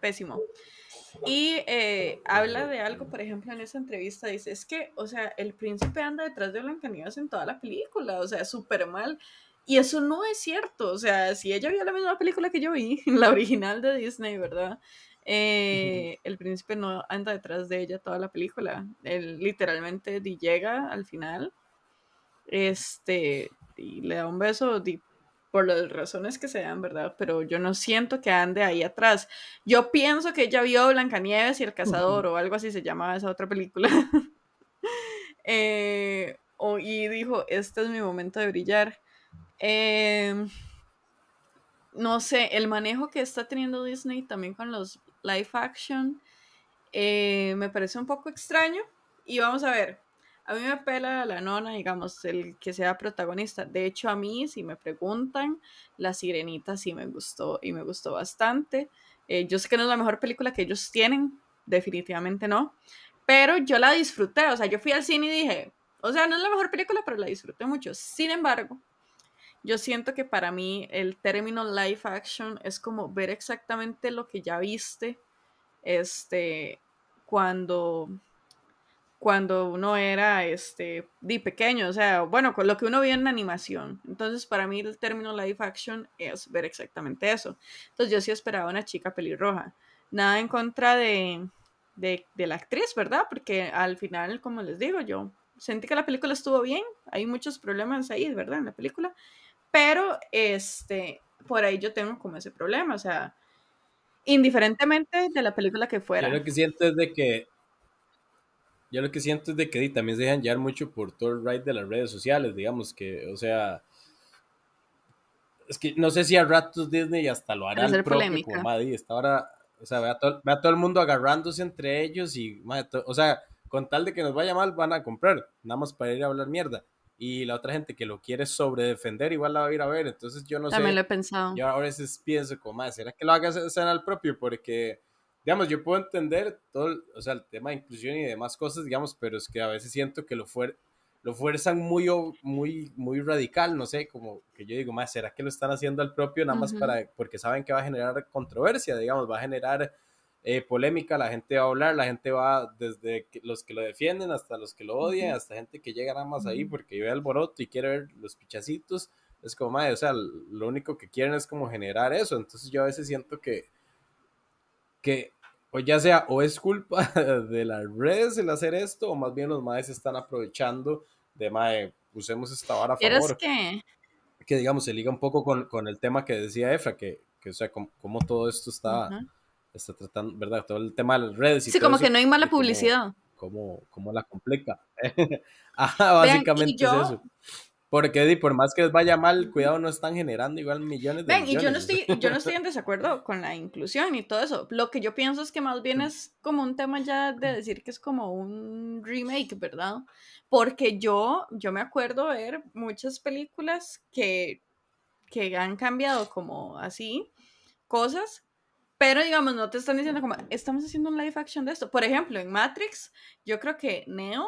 pésimo. Y eh, habla de algo, por ejemplo, en esa entrevista, dice, es que, o sea, el príncipe anda detrás de Blancanieves en toda la película, o sea, súper mal. Y eso no es cierto, o sea, si ella vio la misma película que yo vi, la original de Disney, ¿verdad? Eh, el príncipe no anda detrás de ella toda la película. Él literalmente llega al final, este, y le da un beso por las razones que sean, ¿verdad? Pero yo no siento que ande ahí atrás. Yo pienso que ella vio Blancanieves y el cazador o algo así se llamaba esa otra película. Eh, y dijo, este es mi momento de brillar. Eh, no sé, el manejo que está teniendo Disney también con los live action eh, me parece un poco extraño. Y vamos a ver, a mí me pela la nona, digamos, el que sea protagonista. De hecho, a mí, si me preguntan, La Sirenita sí me gustó y me gustó bastante. Eh, yo sé que no es la mejor película que ellos tienen, definitivamente no, pero yo la disfruté, o sea, yo fui al cine y dije, o sea, no es la mejor película, pero la disfruté mucho. Sin embargo, yo siento que para mí el término live action es como ver exactamente lo que ya viste este cuando cuando uno era este di pequeño, o sea, bueno, con lo que uno vio en animación. Entonces, para mí el término live action es ver exactamente eso. Entonces, yo sí esperaba una chica pelirroja. Nada en contra de, de, de la actriz, ¿verdad? Porque al final, como les digo, yo sentí que la película estuvo bien. Hay muchos problemas ahí, ¿verdad? En la película. Pero, este, por ahí yo tengo como ese problema, o sea, indiferentemente de la película que fuera. Yo lo que siento es de que. Yo lo que siento es de que también se dejan llevar mucho por todo el ride de las redes sociales, digamos que, o sea. Es que no sé si a ratos Disney hasta lo hará el propio, polémica. como madre, está ahora, o sea, ve a, todo, ve a todo el mundo agarrándose entre ellos y, madre, to- o sea, con tal de que nos vaya mal, van a comprar, nada más para ir a hablar mierda. Y la otra gente que lo quiere sobredefender, igual la va a ir a ver. Entonces, yo no También sé. lo he pensado. Yo a veces pienso como, más, ¿será que lo hagas en al propio? Porque, digamos, yo puedo entender todo, el- o sea, el tema de inclusión y demás cosas, digamos, pero es que a veces siento que lo, fuer lo fuerzan muy, muy, muy radical, no sé, como que yo digo, más, ¿será que lo están haciendo al propio nada más para, porque saben que va a generar controversia, digamos, va a generar eh, polémica, la gente va a hablar, la gente va desde que- los que lo defienden hasta los que lo odian, hasta gente que llega nada más ahí porque ve alboroto y quiere ver los pichacitos es como, madre, o sea, lo único que quieren es como generar eso. Entonces yo a veces siento que, que o ya sea, o es culpa de las redes el hacer esto, o más bien los maes están aprovechando de mae, usemos esta vara a ¿Eres favor. que? Que digamos, se liga un poco con, con el tema que decía Efra, que, que o sea, como, como todo esto está, Ujú. está tratando, ¿verdad? Todo el tema de las redes y Sí, todo como eso, que no hay mala cómo- publicidad. Cómo, cómo la complica. Ajá, básicamente yo- es eso. Porque por más que les vaya mal, cuidado, no están generando igual millones de Ven, y millones. yo no, estoy, yo no estoy en desacuerdo con la inclusión y todo eso. Lo que yo pienso es que más bien es como un tema ya de decir que es como un remake, ¿verdad? Porque yo, yo me acuerdo ver muchas películas que, que han cambiado como así cosas, pero digamos, no te están diciendo como, estamos haciendo un live action de esto. Por ejemplo, en Matrix, yo creo que Neo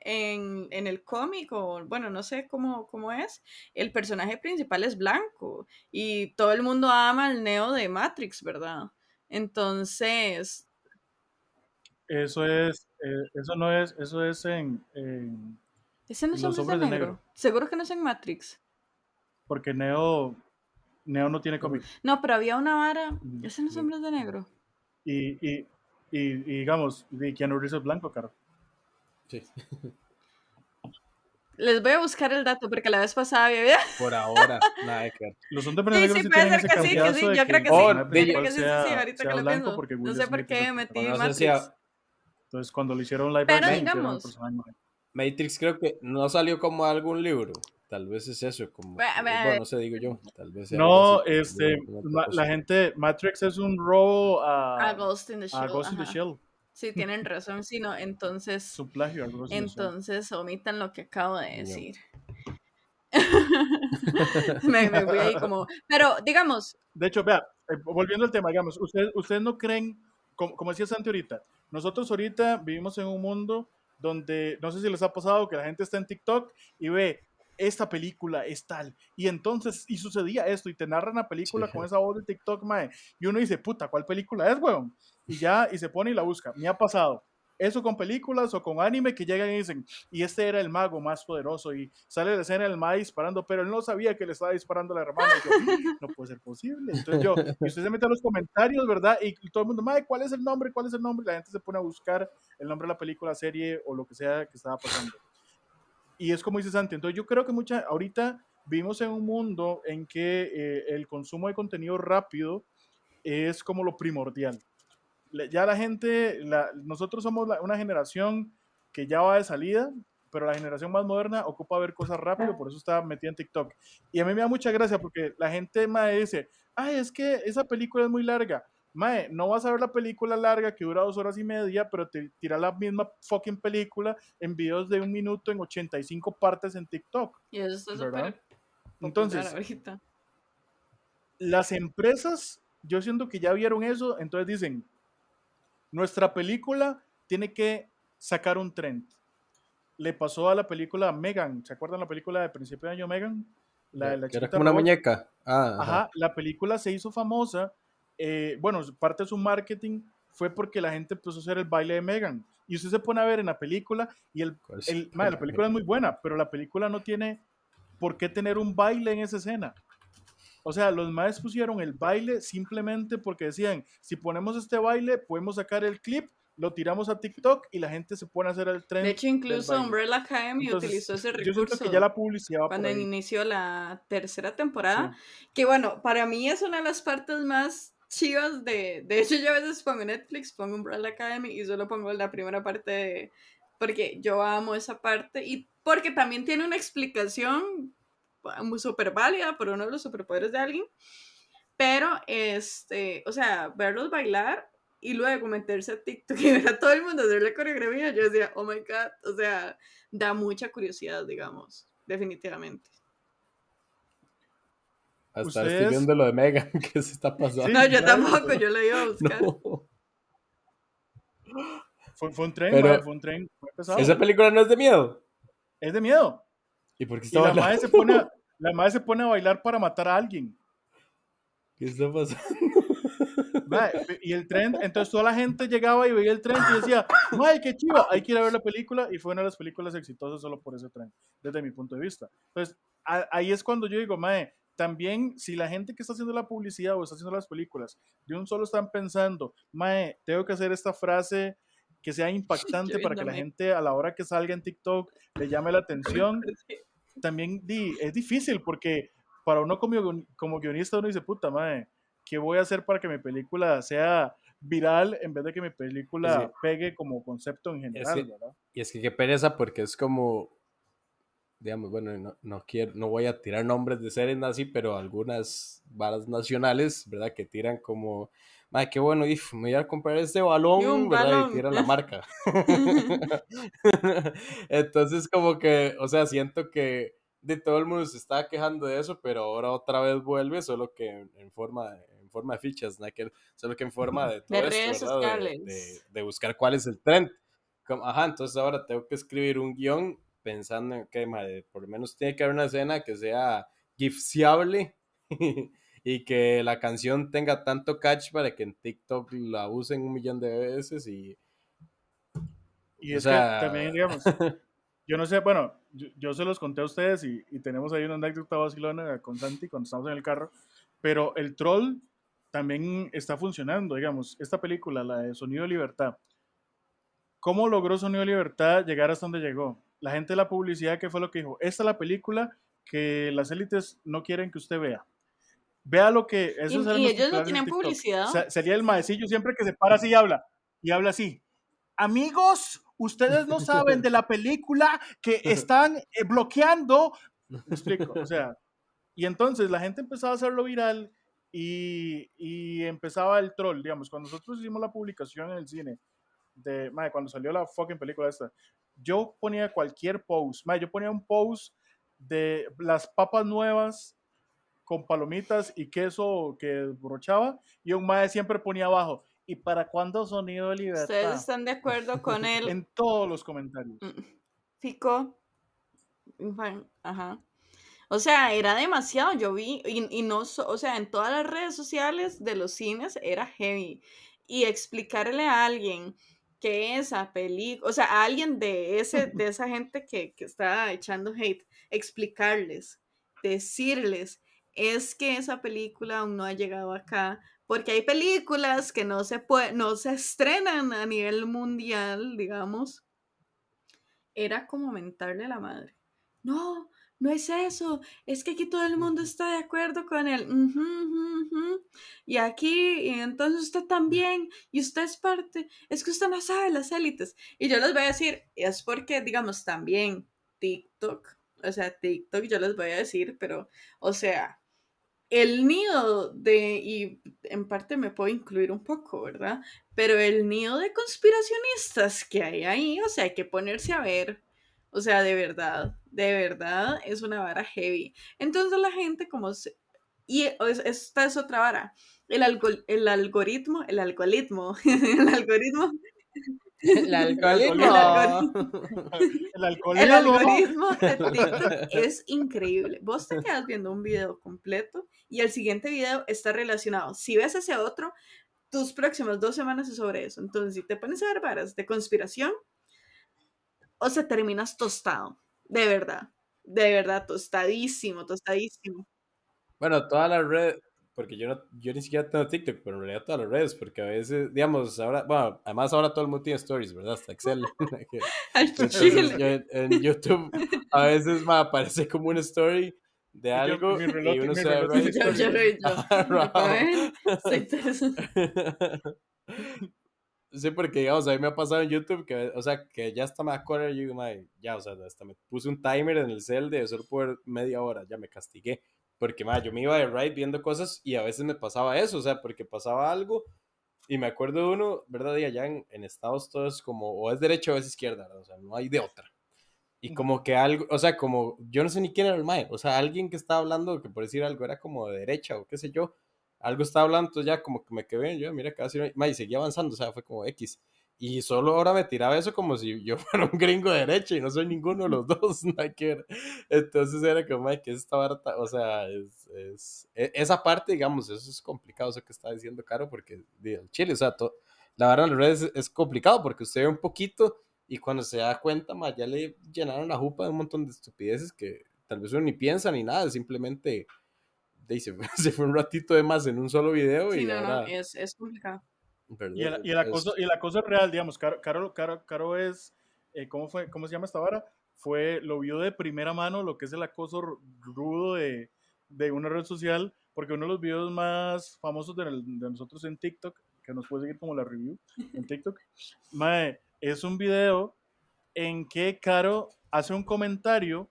en, en el cómic, o bueno, no sé cómo, cómo es, el personaje principal es blanco y todo el mundo ama al Neo de Matrix, ¿verdad? Entonces, Eso es, eh, eso no es, eso es en, en- ese no es Los Hombres de negro. Negro. Seguro que no es en Matrix. porque Neo, Neo no tiene cómic. No, pero había una vara. Mm, Ese no es sí. Hombres de negro. Y, y, y, y digamos, de Keanu Reeves es blanco, caro. Sí, Les voy a buscar el dato porque la vez pasada había. por ahora, nada que ver. Los hombres Sí, negros sí, sí puede tienen ser ese que sí, que cambiazo sí, de yo creo que sí. Oh, de- principal que sí, ahorita que lo pienso. No sé por qué metí. No Matrix. Entonces, cuando le hicieron live Pero action, digamos-. Matrix creo que no salió como algún libro. Tal vez es eso, como... Bueno, no sé, digo yo. Tal vez No, este, la gente, Matrix es un robo a, A Ghost in the Shell. a Ghost in the. Shell. Sí, tienen razón. Sí, no, Es entonces. un plagio. Entonces omitan lo que acabo de decir. me, me fui ahí como. Pero digamos, De hecho, vea, eh, volviendo al tema, digamos, ustedes, ustedes no creen, como, como decía Santi ahorita, nosotros ahorita vivimos en un mundo donde, no sé si les ha pasado, que la gente está en TikTok y ve, esta película es tal, y entonces, y sucedía esto, y te narran la película Sí. con esa voz de TikTok, mae, y uno dice, puta, ¿cuál película es, weón? Y ya, y se pone y la busca. Me ha pasado. Eso con películas o con anime que llegan y dicen, y este era el mago más poderoso, y sale la escena del mae disparando, pero él no sabía que le estaba disparando a la hermana. Y yo, no puede ser posible. Entonces yo, y usted se mete a los comentarios, ¿verdad? Y todo el mundo, mae, ¿cuál es el nombre? ¿Cuál es el nombre? La gente se pone a buscar el nombre de la película, serie o lo que sea que estaba pasando. Y es como dice Santi, entonces yo creo que mucha, ahorita vivimos en un mundo en que eh, el consumo de contenido rápido es como lo primordial. Ya la gente, la- nosotros somos la- una generación que ya va de salida, pero la generación más moderna ocupa ver cosas rápido, por eso está metida en TikTok. Y a mí me da mucha gracia porque la gente me dice, ay, es que esa película es muy larga. Mae, no vas a ver la película larga que dura dos horas y media, pero te tira la misma fucking película en videos de un minuto en 85 partes en TikTok. y eso está ¿Verdad? súper. Entonces, ahorita. las empresas, yo siento que ya vieron eso, entonces dicen, nuestra película tiene que sacar un trend. Le pasó a la película Megan, ¿se acuerdan la película de principio de año Megan? La de la que era como una muñeca. Ah, ajá. Ajá, la película se hizo famosa. eh, bueno, parte de su marketing fue porque la gente empezó a hacer el baile de Megan. Y usted se pone a ver en la película y el, ¿Cuál es? el- mae, la película es muy buena, pero la película no tiene por qué tener un baile en esa escena. O sea, los maes pusieron el baile simplemente porque decían, si ponemos este baile, podemos sacar el clip, lo tiramos a TikTok y la gente se pone a hacer el tren. De hecho, incluso. Umbrella Academy Entonces, utilizó ese Yo siento recurso que ya la publicidad cuando inició la tercera temporada. Que bueno, para mí es una de las partes más chivas de. De hecho, yo a veces pongo Netflix, pongo Umbrella Academy y solo pongo la primera parte de. Porque yo amo esa parte y porque también tiene una explicación súper válida por uno de los superpoderes de alguien. Pero, este, o sea, verlos bailar y luego meterse a TikTok y ver a todo el mundo hacer la coreografía, yo decía, oh my god, o sea, da mucha curiosidad, digamos, definitivamente. Hasta Ustedes- estoy viendo lo de Megan, que se está pasando. Sí, no, yo tampoco, yo lo iba a buscar. No. Fue, fue un tren, Pero- fue un tren. Esa película no es de miedo. Es de miedo. ¿Y por qué Y está la bailando? madre, se pone a, la madre se pone a bailar para matar a alguien. ¿Qué está pasando? Mae, y el tren, entonces toda la gente llegaba y veía el tren y decía, ¡ay, qué chiva! Hay que ir a ver la película. Y fue una de las películas exitosas solo por ese tren, desde mi punto de vista. Entonces, a- ahí es cuando yo digo, mae, también, si la gente que está haciendo la publicidad o está haciendo las películas, de un solo están pensando, Mae, tengo que hacer esta frase que sea impactante para que la gente a la hora que salga en TikTok le llame la atención. También di, es difícil porque para uno como, como guionista uno dice, puta madre, ¿qué voy a hacer para que mi película sea viral en vez de que mi película pegue como concepto en general, Y es que qué pereza porque es como, digamos, bueno, no, no, quiero, no voy a tirar nombres de series así, pero algunas varas nacionales, ¿verdad? Que tiran como, madre, qué bueno, if, me voy a comprar este balón, ¿verdad? Y tiran la marca. Entonces, como que, o sea, siento que de todo el mundo se está quejando de eso, pero ahora otra vez vuelve, solo que en, forma de, en forma de fichas, solo que en forma de todo esto, de, buscar cuál es el trend. ajá, entonces ahora tengo que escribir un guion pensando en que por lo menos tiene que haber una escena que sea gifseable y que la canción tenga tanto catch para que en TikTok la usen un millón de veces y... Y es que también, digamos, yo no sé, bueno, yo, se los conté a ustedes y, tenemos ahí una anécdota vacilona con Santi cuando estamos en el carro, pero el troll también está funcionando, digamos, esta película, la de Sonido de Libertad. ¿Cómo logró Sonido de Libertad llegar hasta donde llegó? La gente de la publicidad, ¿qué fue lo que dijo? Esta es la película que las élites no quieren que usted vea. Vea lo que... Eso y, ellos no tienen publicidad. sería el maecillo siempre que se para así y habla. Y habla así. Amigos, ustedes no saben de la película que están eh, bloqueando. Me explico, o sea, y entonces la gente empezaba a hacerlo viral y, y, empezaba el troll, digamos, cuando nosotros hicimos la publicación en el cine, de, madre, cuando salió la fucking película esta, yo ponía cualquier post, madre, yo ponía un post de las papas nuevas con palomitas y queso que brochaba y un madre siempre ponía abajo, ¿Y para cuándo Sonido de Libertad? ¿Ustedes están de acuerdo con él? en todos los comentarios. Mm, Fico. Ajá. O sea, era demasiado, yo vi, y, no, o sea, en todas las redes sociales de los cines era heavy. Y explicarle a alguien que esa película, o sea, a alguien de, ese, de esa gente que, que está echando hate, explicarles, decirles, es que esa película aún no ha llegado acá, porque hay películas que no se, no se estrenan a nivel mundial, digamos, era como mentarle a la madre. No, no es eso, es que aquí todo el mundo está de acuerdo con él. Y aquí, y entonces usted también, y usted es parte, es que usted no sabe las élites. Y yo les voy a decir, es porque, digamos, también TikTok, o sea, TikTok yo les voy a decir, pero, o sea, el nido de, y en parte me puedo incluir un poco, ¿verdad? Pero el nido de conspiracionistas que hay ahí, o sea, hay que ponerse a ver, o sea, de verdad, de verdad es una vara heavy. Entonces la gente como... Se, y esta es otra vara. El, el algoritmo, el algoritmo, el algoritmo el algoritmo. El, algoritmo. de TikTok es increíble. Vos te quedas viendo un video completo y el siguiente video está relacionado. Si ves ese otro, tus próximas dos semanas es sobre eso. Entonces, si te pones a ver varas de conspiración, o sea, terminas tostado. De verdad. De verdad, tostadísimo, tostadísimo. Bueno, toda la red, porque yo, no, yo ni siquiera tengo TikTok, pero en realidad todas las redes, porque a veces, digamos, ahora, bueno, además ahora todo el mundo tiene stories, ¿verdad? Hasta Excel. en YouTube a veces me aparece como una story de algo y, uno se Sí, porque digamos, a mí me ha pasado en YouTube que, o sea, que ya está me acuerdo, yo ya, o sea, hasta me puse un timer en el cel de solo por media hora, ya me castigué porque ma, yo me iba de ride viendo cosas y a veces me pasaba eso, o sea, porque pasaba algo y me acuerdo de uno, ¿verdad? Y allá en, en Estados todo es como, o es derecha o es izquierda, o sea, no hay de otra. Y como que algo, o sea, como, yo no sé ni quién era el mae, o sea, alguien que estaba hablando, que por decir algo era como de derecha o qué sé yo, algo estaba hablando, entonces ya como que me quedé, yo, mira, casi, mae, y seguía avanzando, o sea, fue como X. Y solo ahora me tiraba eso como si yo fuera un gringo de derecha y no soy ninguno de los dos, Entonces era como, que esta barata, o sea, es, es, e, esa parte, digamos, eso es complicado, eso que está diciendo Caro, porque el chile, o sea, la verdad en las redes es, complicado porque usted ve un poquito y cuando se da cuenta, ma, ya le llenaron la jupa de un montón de estupideces que tal vez uno ni piensa ni nada, simplemente se, fue un ratito de más en un solo video Sí, y no, ahora... no, es, es complicado. Y el, y el Es- acoso, y el acoso real, digamos, Caro, Caro, Caro, Caro es, eh, ¿cómo, fue, ¿cómo se llama esta vara? Fue, lo vio de primera mano lo que es el acoso ru- rudo de, de una red social, porque uno de los videos más famosos de, de nosotros en TikTok, que nos puede seguir como la review en TikTok, mae, es un video en que Caro hace un comentario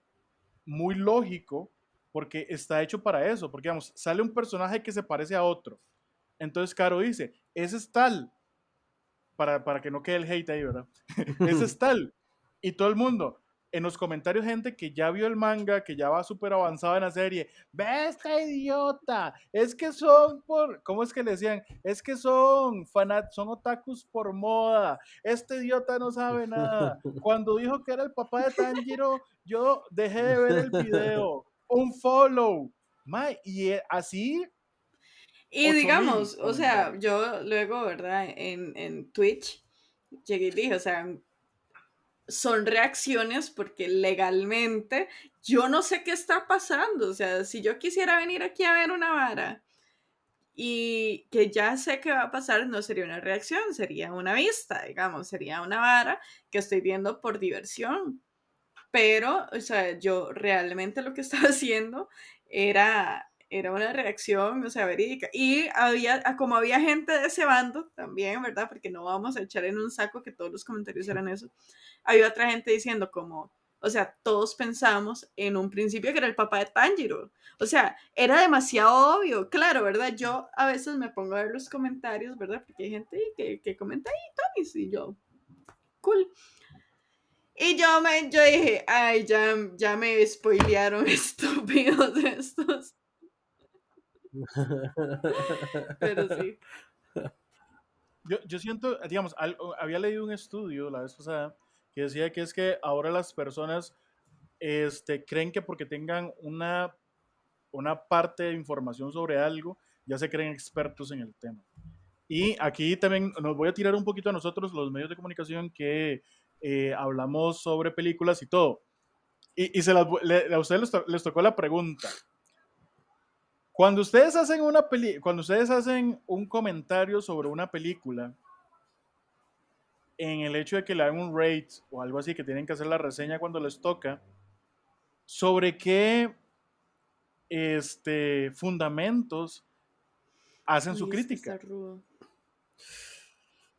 muy lógico, porque está hecho para eso, porque digamos, sale un personaje que se parece a otro. Entonces Caro dice, ese es tal, para, para que no quede el hate ahí, ¿verdad? ese es tal. Y todo el mundo, en los comentarios, gente que ya vio el manga, que ya va súper avanzado en la serie, ve esta idiota, es que son por, ¿cómo es que le decían? Es que son fanat, son otakus por moda, este idiota no sabe nada. Cuando dijo que era el papá de Tanjiro, yo dejé de ver el video, un follow. Y eh, así Y 8000 digamos, o sea, yo luego, ¿verdad? En, en Twitch llegué y dije, o sea, son reacciones porque legalmente yo no sé qué está pasando. O sea, si yo quisiera venir aquí a ver una vara y que ya sé qué va a pasar, no sería una reacción, sería una vista, digamos, sería una vara que estoy viendo por diversión. Pero, o sea, yo realmente lo que estaba haciendo era, era una reacción, o sea, verídica. Y había, ah, como había gente de ese bando también, ¿verdad? Porque no vamos a echar en un saco que todos los comentarios eran eso. Había otra gente diciendo como, o sea, todos pensamos en un principio que era el papá de Tanjiro. O sea, era demasiado obvio, claro, ¿verdad? Yo a veces me pongo a ver los comentarios, ¿verdad? Porque hay gente que, que comenta ahí, Tonis, y yo, cool. Y yo, me, yo dije, ay, ya, ya me spoilearon estúpidos estos. Pero sí. Yo, yo siento, digamos, había leído un estudio la vez pasada que decía que es que ahora las personas este, creen que porque tengan una, una parte de información sobre algo, ya se creen expertos en el tema. Y aquí también nos voy a tirar un poquito a nosotros, los medios de comunicación, que eh, hablamos sobre películas y todo. Y, y se las, le- a ustedes les, to- les tocó la pregunta. Cuando ustedes hacen una peli cuando ustedes hacen un comentario sobre una película, en el hecho de que le hagan un rate o algo así, que tienen que hacer la reseña cuando les toca, sobre qué este, fundamentos hacen su Uy, crítica.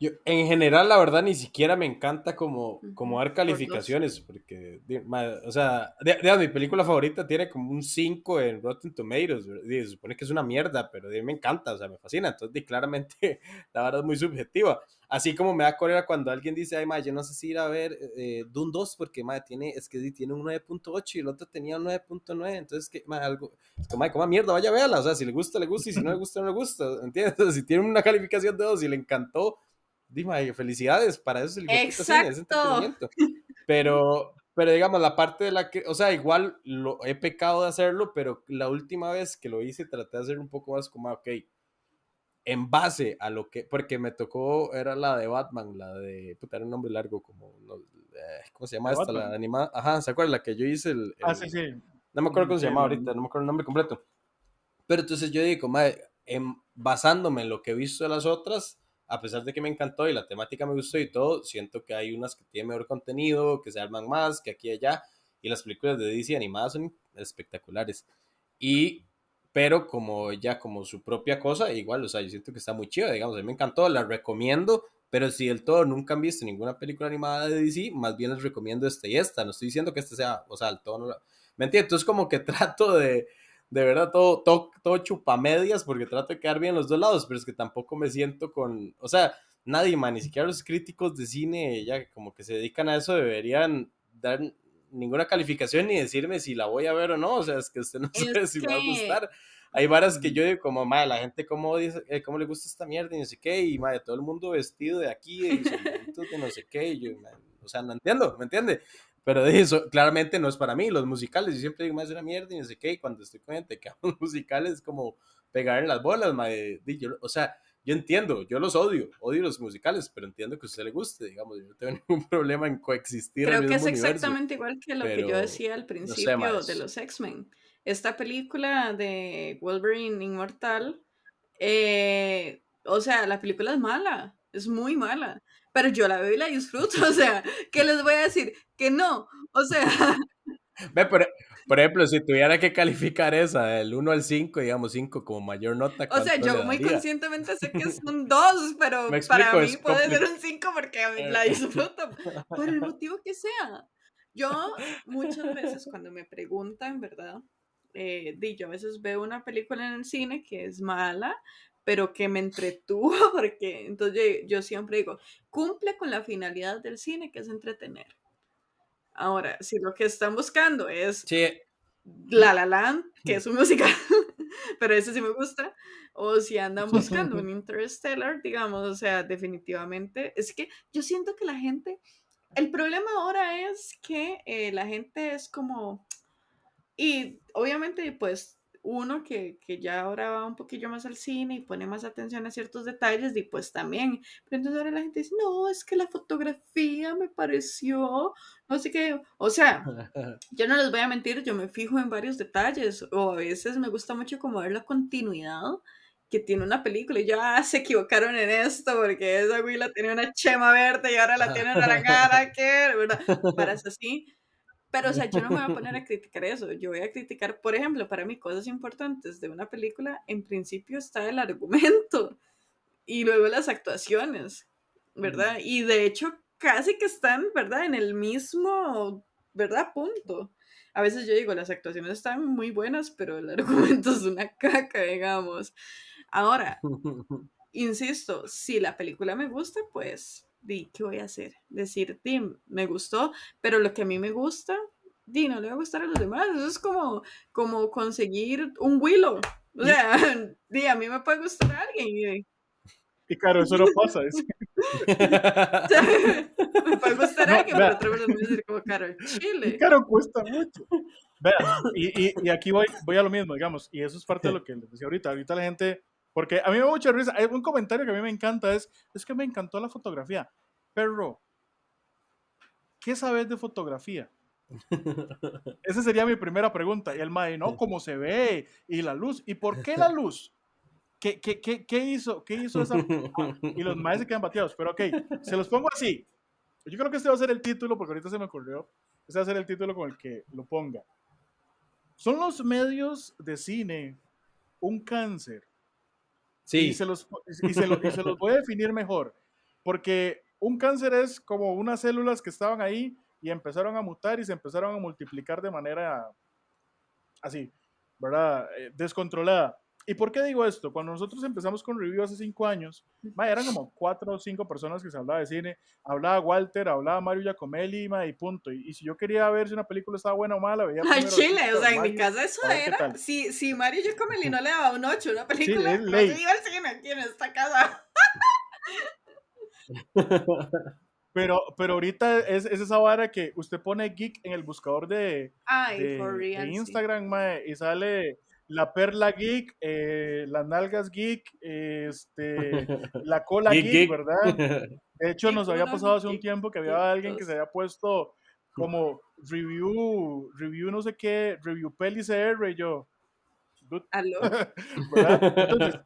Yo, en general, la verdad, ni siquiera me encanta como, como dar calificaciones, porque, o sea, de- digamos, mi película favorita tiene como un 5 en Rotten Tomatoes. Di, se supone que es una mierda, pero di, me encanta, o sea, me fascina, entonces, di, claramente, la verdad es muy subjetiva. Así como me da cólera cuando alguien dice, ay, ma, yo no sé si ir a ver eh, Dune 2, porque, ma, tiene, es que tiene un 9.8 y el otro tenía un 9.9, entonces, que, ma, algo, es como, ma, como mierda, vaya a verla, o sea, si le gusta, le gusta, y si no le gusta, no le gusta, ¿entiendes? Si tiene una calificación de 2 y le encantó, Dime, felicidades, para eso es el puta cine, es Exacto. entretenimiento. Pero, pero digamos, la parte de la que, o sea, igual lo, he pecado de hacerlo, pero la última vez que lo hice traté de hacer un poco más como, ok, en base a lo que, porque me tocó, era la de Batman, la de, puta, era un nombre largo, como, no, eh, ¿cómo se llama ¿De esta? La Batman? animada, ajá, ¿se acuerdan? La que yo hice el... Ah, el- sí, sí. no me acuerdo cómo se llamaba ahorita, no me acuerdo el nombre completo. Pero entonces yo digo, madre, em, basándome en lo que he visto de las otras, a pesar de que me encantó y la temática me gustó y todo, siento que hay unas que tienen mejor contenido, que se arman más, que aquí y allá, y las películas de DC animadas son espectaculares. Y, pero como ya como su propia cosa, igual, o sea, yo siento que está muy chido, digamos, a mí me encantó, la recomiendo, pero si del todo nunca han visto ninguna película animada de DC, más bien les recomiendo esta y esta, no estoy diciendo que esta sea, o sea, el todo no la- ¿Me entiendes? Entonces como que trato de, de verdad, todo, todo, todo chupamedias, porque trato de quedar bien los dos lados, pero es que tampoco me siento con, o sea, nadie, man, ni siquiera los críticos de cine, ya como que se dedican a eso, deberían dar ninguna calificación ni decirme si la voy a ver o no, o sea, es que usted no sabe si me va a gustar. Hay varas que yo digo como, madre, la gente cómo, dice, eh, cómo le gusta esta mierda y no sé qué, y madre, todo el mundo vestido de aquí, de de no sé qué, y yo, o sea, no entiendo, ¿me entiende? Pero de eso, claramente no es para mí, los musicales, yo siempre digo, más es una mierda y no sé qué, y cuando estoy con gente que hago musicales es como pegar en las bolas, madre, yo, o sea, yo entiendo, yo los odio, odio los musicales, pero entiendo que a usted le guste, digamos, yo no tengo ningún problema en coexistir. Creo que es exactamente igual que lo que yo decía al no sé, principio de los X-Men. Esta película de Wolverine Inmortal, eh, o sea, la película es mala, es muy mala, pero yo la veo y la disfruto, o sea, ¿qué les voy a decir? Que no, o sea, Ve, por, por ejemplo, si tuviera que calificar esa del 1 al 5, digamos 5 como mayor nota, o sea, ¿cuánto yo muy conscientemente sé que son dos, pero Me para explico, mí es puede compli- ser un 5 porque a mí la disfruto, por el motivo que sea. Yo muchas veces cuando me preguntan, ¿verdad? Eh, di, yo a veces veo una película en el cine que es mala, pero que me entretuvo, porque entonces yo, yo siempre digo, cumple con la finalidad del cine, que es entretener. Ahora, si lo que están buscando es Sí, La La Land, que es un musical, pero ese sí me gusta, o si andan buscando un Interstellar, digamos, o sea, definitivamente, es que yo siento que la gente, el problema ahora es que eh, la gente es como, y obviamente pues uno que, que ya ahora va un poquillo más al cine y pone más atención a ciertos detalles, y pues también, pero entonces ahora la gente dice, no, es que la fotografía me pareció, no sé qué, o sea, yo no les voy a mentir, yo me fijo en varios detalles o a veces me gusta mucho como ver la continuidad que tiene una película y ya se equivocaron en esto porque esa güila tenía una chema verde y ahora la tiene naranja, ¿qué? ¿verdad? Para así. Pero, o sea, yo no me voy a poner a criticar eso. Yo voy a criticar, por ejemplo, para mí cosas importantes de una película, en principio está el argumento y luego las actuaciones, ¿verdad? Y de hecho, casi que están, ¿verdad? En el mismo, ¿verdad? Punto. A veces yo digo, las actuaciones están muy buenas, pero el argumento es una caca, digamos. Ahora, insisto, si la película me gusta, pues, di, ¿qué voy a hacer? Decir, di, me gustó, pero lo que a mí me gusta, di, no le va a gustar a los demás. Eso es como, como conseguir un Willow. O sea, di, a mí me puede gustar a alguien. y- Y claro, eso no pasa. es- o sea, me puede gustar a No, alguien, vea. pero otra vez me va a decir como, caro, Y chile. claro, cuesta mucho. Vean, y, y, y aquí voy, voy a lo mismo, digamos, y eso es parte de lo que les decía ahorita. Ahorita la gente, porque a mí me da mucha risa, hay un comentario que a mí me encanta, es, es que me encantó la fotografía. Pero, ¿qué sabes de fotografía? Esa sería mi primera pregunta. Y el mae, no, cómo se ve, y la luz, ¿y por qué la luz? ¿Qué, qué, qué, qué hizo? ¿Qué hizo esa? Y los maes se quedan bateados. Pero ok, se los pongo así. Yo creo que este va a ser el título, porque ahorita se me ocurrió. Este va a ser el título con el que lo ponga. ¿Son los medios de cine un cáncer? Y se, los, y se los voy a definir mejor. Porque un cáncer es como unas células que estaban ahí y empezaron a mutar y se empezaron a multiplicar de manera así, ¿verdad? Eh, descontrolada. ¿Y por qué digo esto? Cuando nosotros empezamos con review hace cinco años, ma, eran como cuatro o cinco personas que se hablaba de cine. Hablaba Walter, hablaba Mario Giacomelli, ma, y punto. Y, y si yo quería ver si una película estaba buena o mala, veía primero chile, o sea, en mi casa eso era. Si, si Mario Giacomelli no le daba un 8 a una película, es no se iba al cine aquí en esta casa. Pero, pero ahorita es, es esa vara que usted pone geek en el buscador de, Ay, de, for de real. sí. Instagram, mae, y sale la perla geek, eh, las nalgas geek, este, la cola Geek. ¿verdad? De hecho, nos había pasado hace un tiempo que había alguien que se había puesto como review, review no sé qué, review peli CR, y yo, dude, Aló. ¿verdad? Entonces,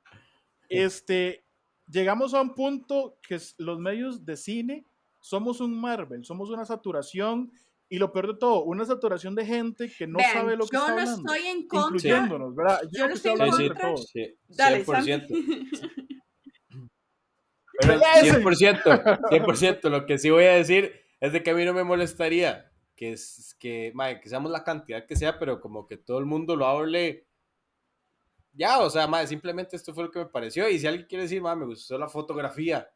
este, llegamos a un punto que los medios de cine somos un Marvel, somos una saturación y lo peor de todo, una saturación de gente que no Vean, sabe lo que yo está no hablando, estoy en contra. incluyéndonos, ¿verdad? Yo, yo no que estoy en contra. todos. sí, Dale, 100%. Santi. Pero ¡Ese! 100%, 100%. Lo que sí voy a decir es de que a mí no me molestaría que, es, que, mae, que seamos la cantidad que sea, pero como que todo el mundo lo hable. Ya, o sea, mae, simplemente esto fue lo que me pareció. Y si alguien quiere decir, mae, me gustó la fotografía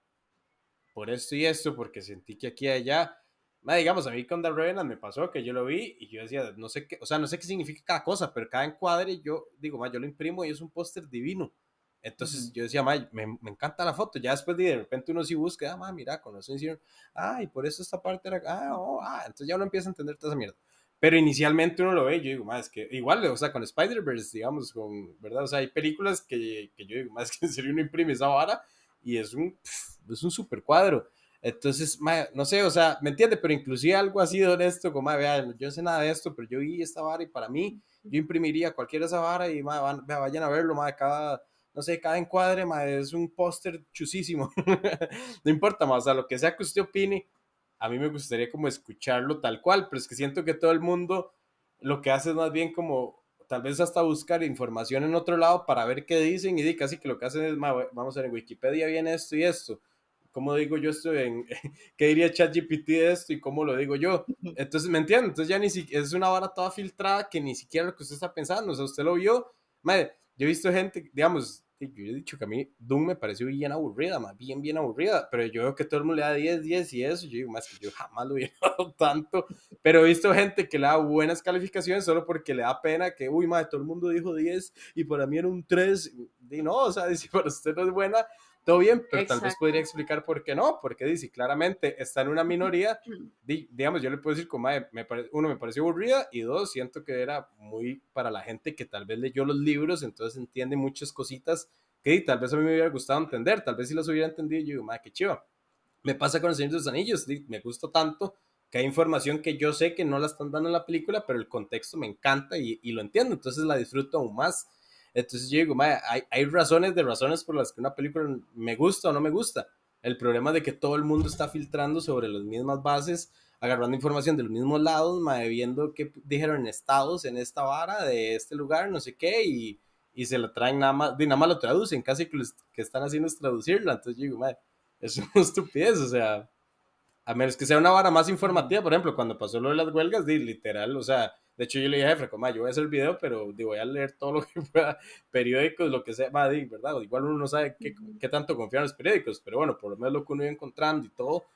por esto y esto, porque sentí que aquí y allá. Digamos, a mí con The Revenant me pasó que yo lo vi y yo decía, no sé qué, o sea, no sé qué significa cada cosa, pero cada encuadre yo digo, mae, yo lo imprimo y es un póster divino. Entonces Ujú. yo decía, "Mae, me, me encanta la foto. Ya después de, repente uno sí busca, ah, ma, mira, con razón hicieron, ah, y por eso esta parte era, ah, oh, ah, entonces ya uno empieza a entender toda esa mierda. pero inicialmente uno lo ve, yo digo, más que igual, o sea, con Spider-Verse, digamos, con, ¿verdad? O sea, hay películas que, que yo digo, más que en serio uno imprime esa vara y es un, es un super cuadro. Entonces, no sé, o sea, ¿me entiende? Pero inclusive algo así de honesto, como, vean, yo no sé nada de esto, pero yo vi esta vara y para mí, yo imprimiría cualquiera esa vara y ma, vayan a verlo, ma, cada, no sé, cada encuadre, es un póster chusísimo. no importa más, o sea, lo que sea que usted opine, a mí me gustaría como escucharlo tal cual, pero es que siento que todo el mundo lo que hace es más bien como tal vez hasta buscar información en otro lado para ver qué dicen y casi que lo que hacen es, vamos a ver, en Wikipedia viene esto y esto. ¿Cómo digo yo esto? En, ¿Qué diría ChatGPT de esto y cómo lo digo yo? Entonces, ¿me entienden? Entonces ya ni siquiera, es una vara toda filtrada que ni siquiera lo que usted está pensando, o sea, usted lo vio, madre, yo he visto gente, digamos, yo he dicho que a mí Doom me pareció bien aburrida, más bien, bien aburrida, pero yo veo que todo el mundo le da 10, 10 y eso, yo digo, más que yo jamás lo hubiera dado tanto, pero he visto gente que le da buenas calificaciones solo porque le da pena que, uy, madre, todo el mundo dijo 10 y para mí era un 3, y no, o sea, si para usted no es buena, todo bien, pero tal vez podría explicar por qué no, porque dice, claramente está en una minoría, digamos, yo le puedo decir, como, me uno, me pareció aburrida, y dos, siento que era muy para la gente que tal vez leyó los libros, entonces entiende muchas cositas que tal vez a mí me hubiera gustado entender, tal vez si las hubiera entendido, yo digo, madre, qué chiva. Me pasa con el Señor de los Anillos, me gusta tanto que hay información que yo sé que no la están dando en la película, pero el contexto me encanta y, y lo entiendo, entonces la disfruto aún más. Entonces yo digo, hay, hay razones de razones por las que una película me gusta o no me gusta. El problema de que todo el mundo está filtrando sobre las mismas bases, agarrando información de los mismos lados, viendo qué dijeron en estados, en esta vara, de este lugar, no sé qué, y, y se lo traen nada más, de nada más lo traducen, casi que lo que están haciendo es traducirla. Entonces yo digo, madre, es una estupidez, o sea, a menos que sea una vara más informativa, por ejemplo, cuando pasó lo de las huelgas, literal, o sea, de hecho, yo le dije a Jeffrey, yo voy a hacer el video, pero digo, voy a leer todo lo que pueda, periódicos, lo que sea, ¿verdad? Igual uno no sabe qué, qué, tanto confiar en los periódicos, pero bueno, por lo menos lo que uno iba encontrando y todo,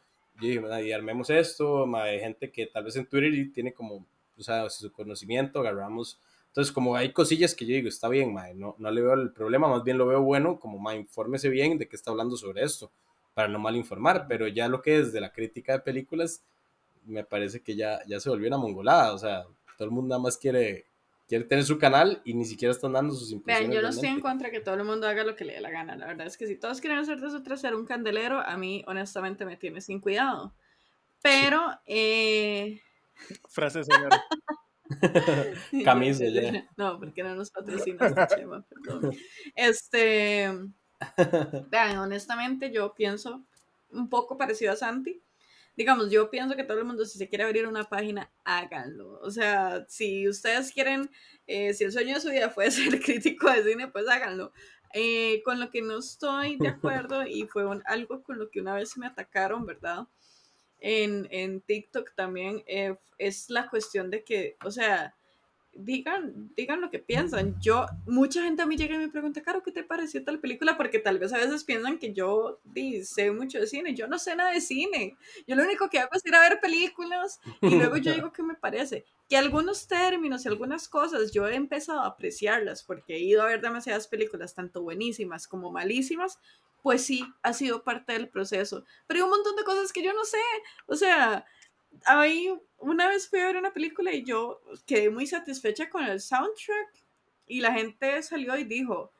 yo dije, y armemos esto, hay gente que tal vez en Twitter tiene como, o sea, su conocimiento, agarramos. Entonces, como hay cosillas que yo digo, está bien, no, no le veo el problema, más bien lo veo bueno, como, ma, infórmese bien de qué está hablando sobre esto, para no mal informar, pero ya lo que es de la crítica de películas, me parece que ya, ya se volvió una mongolada, o sea, todo el mundo nada más quiere, quiere tener su canal y ni siquiera están dando sus impresiones. Vean, yo no estoy en contra de que todo el mundo haga lo que le dé la gana. La verdad es que si todos quieren hacer de su trasero un candelero, a mí honestamente me tiene sin cuidado. Pero... Eh... Frase señora. Camisa ya. No, porque no nos patrocina esta chema, perdón. Este... Vean, honestamente yo pienso un poco parecido a Santi digamos, yo pienso que todo el mundo, si se quiere abrir una página, háganlo. O sea, si ustedes quieren, eh, si el sueño de su vida fue ser crítico de cine, pues háganlo. Eh, con lo que no estoy de acuerdo, y fue algo con lo que una vez me atacaron, ¿verdad? En, en TikTok también, eh, es la cuestión de que, o sea, digan, digan lo que piensan. Yo, mucha gente a mí llega y me pregunta, Caro, ¿qué te pareció tal película? Porque tal vez a veces piensan que yo sé mucho de cine. Yo no sé nada de cine. Yo lo único que hago es ir a ver películas y luego yo digo qué me parece. Que algunos términos y algunas cosas yo he empezado a apreciarlas porque he ido a ver demasiadas películas, tanto buenísimas como malísimas. Pues sí, ha sido parte del proceso. Pero hay un montón de cosas que yo no sé. O sea, ahí una vez fui a ver una película y yo quedé muy satisfecha con el soundtrack y la gente salió y dijo,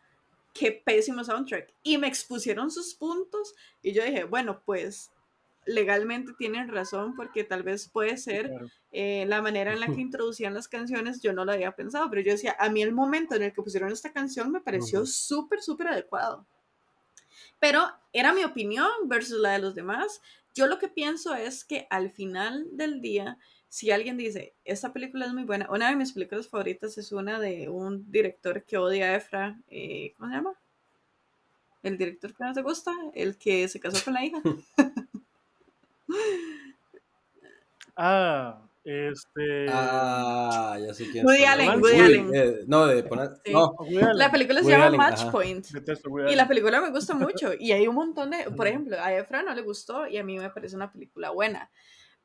qué pésimo soundtrack. Y me expusieron sus puntos y yo dije, bueno, pues legalmente tienen razón porque tal vez puede ser eh, la manera en la que introducían las canciones, yo no lo había pensado, pero yo decía, a mí el momento en el que pusieron esta canción me pareció súper, súper adecuado. Pero era mi opinión versus la de los demás yo lo que pienso es que al final del día, si alguien dice, esta película es muy buena, una de mis películas favoritas es una de un director que odia a Efra, eh, ¿cómo se llama? El director que no te gusta, el que se casó con la hija. ah, este. Ah, ya sé quién Woody Allen, Woody Allen. Eh, no, de poner. No. La película se llama Match Point. Y la película me gusta mucho. Y hay un montón de. Por ejemplo, a Efra no le gustó y a mí me parece una película buena.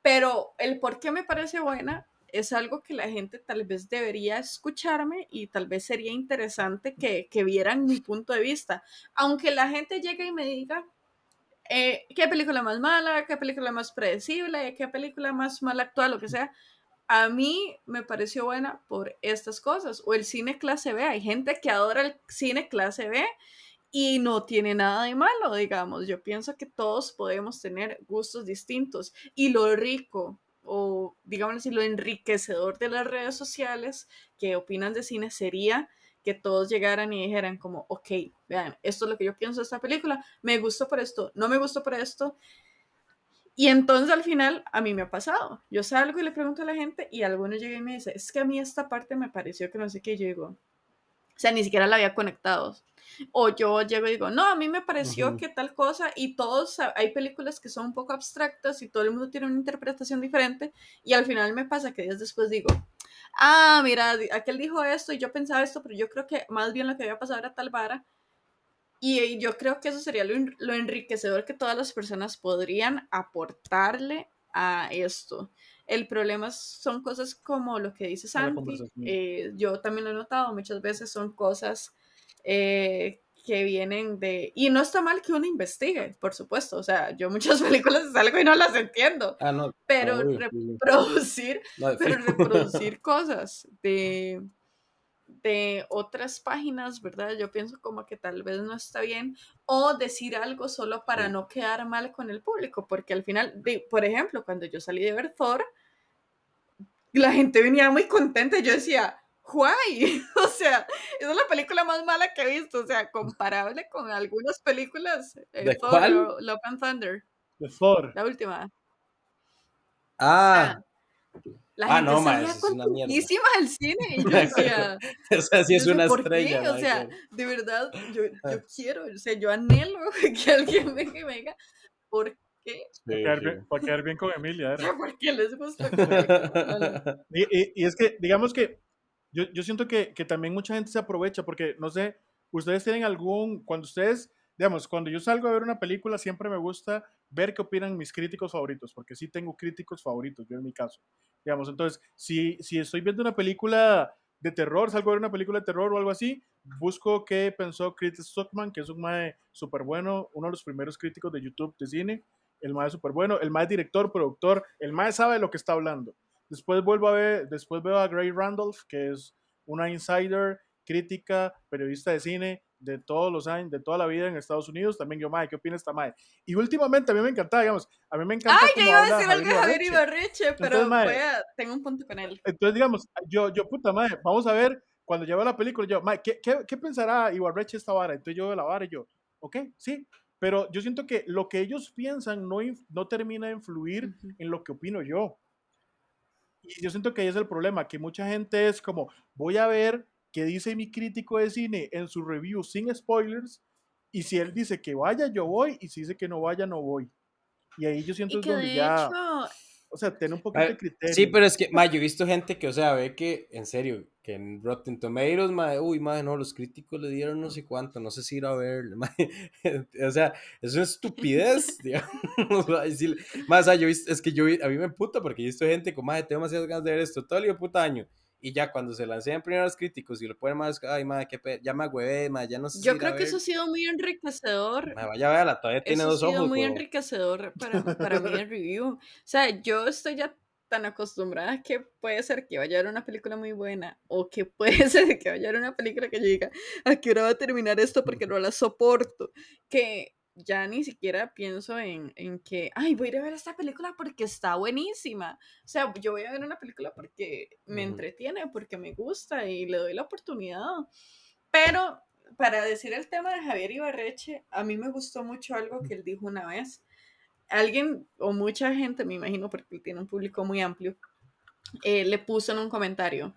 Pero el por qué me parece buena es algo que la gente tal vez debería escucharme y tal vez sería interesante que, que vieran mi punto de vista. Aunque la gente llegue y me diga, eh, qué película más mala, qué película más predecible, qué película más mal actual, lo que sea. a mí me pareció buena por estas cosas. O el cine clase B. Hay gente que adora el cine clase B y no tiene nada de malo, digamos. Yo pienso que todos podemos tener gustos distintos. Y lo rico, o digamos así, lo enriquecedor de las redes sociales que opinan de cine sería que todos llegaran y dijeran como, ok, vean, esto es lo que yo pienso de esta película, me gustó por esto, no me gustó por esto. Y entonces al final a mí me ha pasado. Yo salgo y le pregunto a la gente y algunos llegan y me dicen, es que a mí esta parte me pareció que no sé qué, llegó. O sea, ni siquiera la había conectado. O yo llego y digo, no, a mí me pareció que tal cosa y todos, hay películas que son un poco abstractas y todo el mundo tiene una interpretación diferente y al final me pasa que días después digo, ah, mira, aquel dijo esto y yo pensaba esto, pero yo creo que más bien lo que había pasado era tal vara. Y yo creo que eso sería lo, lo enriquecedor que todas las personas podrían aportarle a esto. El problema son cosas como lo que dice Santi, eh, yo también lo he notado, muchas veces son cosas eh, que vienen de... Y no está mal que uno investigue, por supuesto. O sea, yo muchas películas salgo y no las entiendo. Ah, no. Pero reproducir, pero reproducir cosas de, de otras páginas, ¿verdad? Yo pienso como que tal vez no está bien. O decir algo solo para no quedar mal con el público. Porque al final, por ejemplo, cuando yo salí de ver Thor, la gente venía muy contenta. Yo decía, Why? O sea, esa es la película más mala que he visto, o sea, comparable con algunas películas. Eh, ¿De Thor, cuál? Love and Thunder. De Thor. La última. Ah. La ah, gente no, salía es una mierda. el cine y yo decía, o sea, sí es una estrella. Qué? O sea, de verdad, yo, yo ah. quiero, o sea, yo anhelo que alguien venga me diga, ¿por qué? para, quedar bien, para, quedar bien, con Emilia. ¿eh? ¿Por qué les gusta? y, y, y, es que, digamos que yo, yo siento que, que, también mucha gente se aprovecha porque, no sé, ustedes tienen algún, cuando ustedes, digamos, cuando yo salgo a ver una película, siempre me gusta ver qué opinan mis críticos favoritos, porque sí tengo críticos favoritos, yo en mi caso. Digamos, entonces, si, si estoy viendo una película de terror, salgo a ver una película de terror o algo así, busco qué pensó Chris Stockman, que es un mae súper bueno, uno de los primeros críticos de YouTube de cine, el mae súper bueno, el mae director, productor, el mae sabe lo que está hablando. Después vuelvo a ver, después veo a Gray Randolph, que es una insider, crítica, periodista de cine de todos los años, de toda la vida en Estados Unidos. También yo, Mae, ¿qué opina esta Mae? Y últimamente a mí me encantaba, digamos, a mí me encanta. Ay, yo iba a decir algo de Javier Ibarreche, pero Entonces, tengo un punto con él. Entonces, digamos, yo, yo puta Mae, vamos a ver, cuando llevo la película, yo, Mae, ¿qué, qué, qué pensará Ibarreche esta vara? Entonces yo veo la vara y yo, ok, sí. Pero yo siento que lo que ellos piensan no, no termina de influir en lo que opino yo. Y yo siento que ahí es el problema, que mucha gente es como, voy a ver qué dice mi crítico de cine en su review sin spoilers, y si él dice que vaya, yo voy, y si dice que no vaya, no voy. Y ahí yo siento que es donde ya... O sea, tiene un poquito de criterio. Sí, pero es que, ma, yo he visto gente que, o sea, ve que, en serio, que en Rotten Tomatoes, ma, uy, ma, no, los críticos le dieron no sé cuánto, no sé si ir a ver, o sea, es una estupidez, digamos, más, o sea, yo, es que yo, a mí me puta porque he visto gente como, ma, tengo demasiadas ganas de ver esto todo el puta año, y ya cuando se lancean primero los críticos y lo ponen más, ay, madre, qué ya me agüevé, madre, ya no sé Yo creo que eso ha sido muy enriquecedor. Madre, vaya, véala, todavía tiene dos ojos. Ha sido muy enriquecedor para, para mí el review. O sea, yo estoy ya tan acostumbrada que puede ser que vaya a ver una película muy buena o que puede ser que vaya a ver una película que yo diga, ¿a qué hora va a terminar esto? Porque no la soporto. Que ya ni siquiera pienso en, en, que, ay, voy a ir a ver esta película porque está buenísima. O sea, yo voy a ver una película porque me entretiene, porque me gusta y le doy la oportunidad. Pero para decir el tema de Javier Ibarreche, a mí me gustó mucho algo que él dijo una vez. Alguien o mucha gente, me imagino, porque tiene un público muy amplio, eh, le puso en un comentario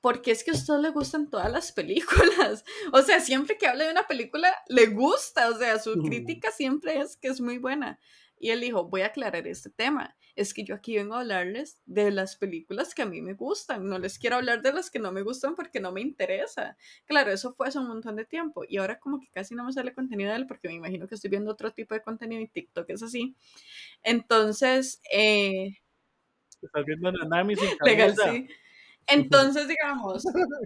porque es que a usted le gustan todas las películas. O sea, siempre que habla de una película, le gusta. O sea, su crítica siempre es que es muy buena. Y él dijo, voy a aclarar este tema. Es que yo aquí vengo a hablarles de las películas que a mí me gustan. No les quiero hablar de las que no me gustan porque no me interesa. Claro, eso fue hace un montón de tiempo. Y ahora como que casi no me sale contenido de él porque me imagino que estoy viendo otro tipo de contenido y TikTok es así. Entonces... Eh... Estás viendo Nanami sin Legal, sí. Entonces, digamos,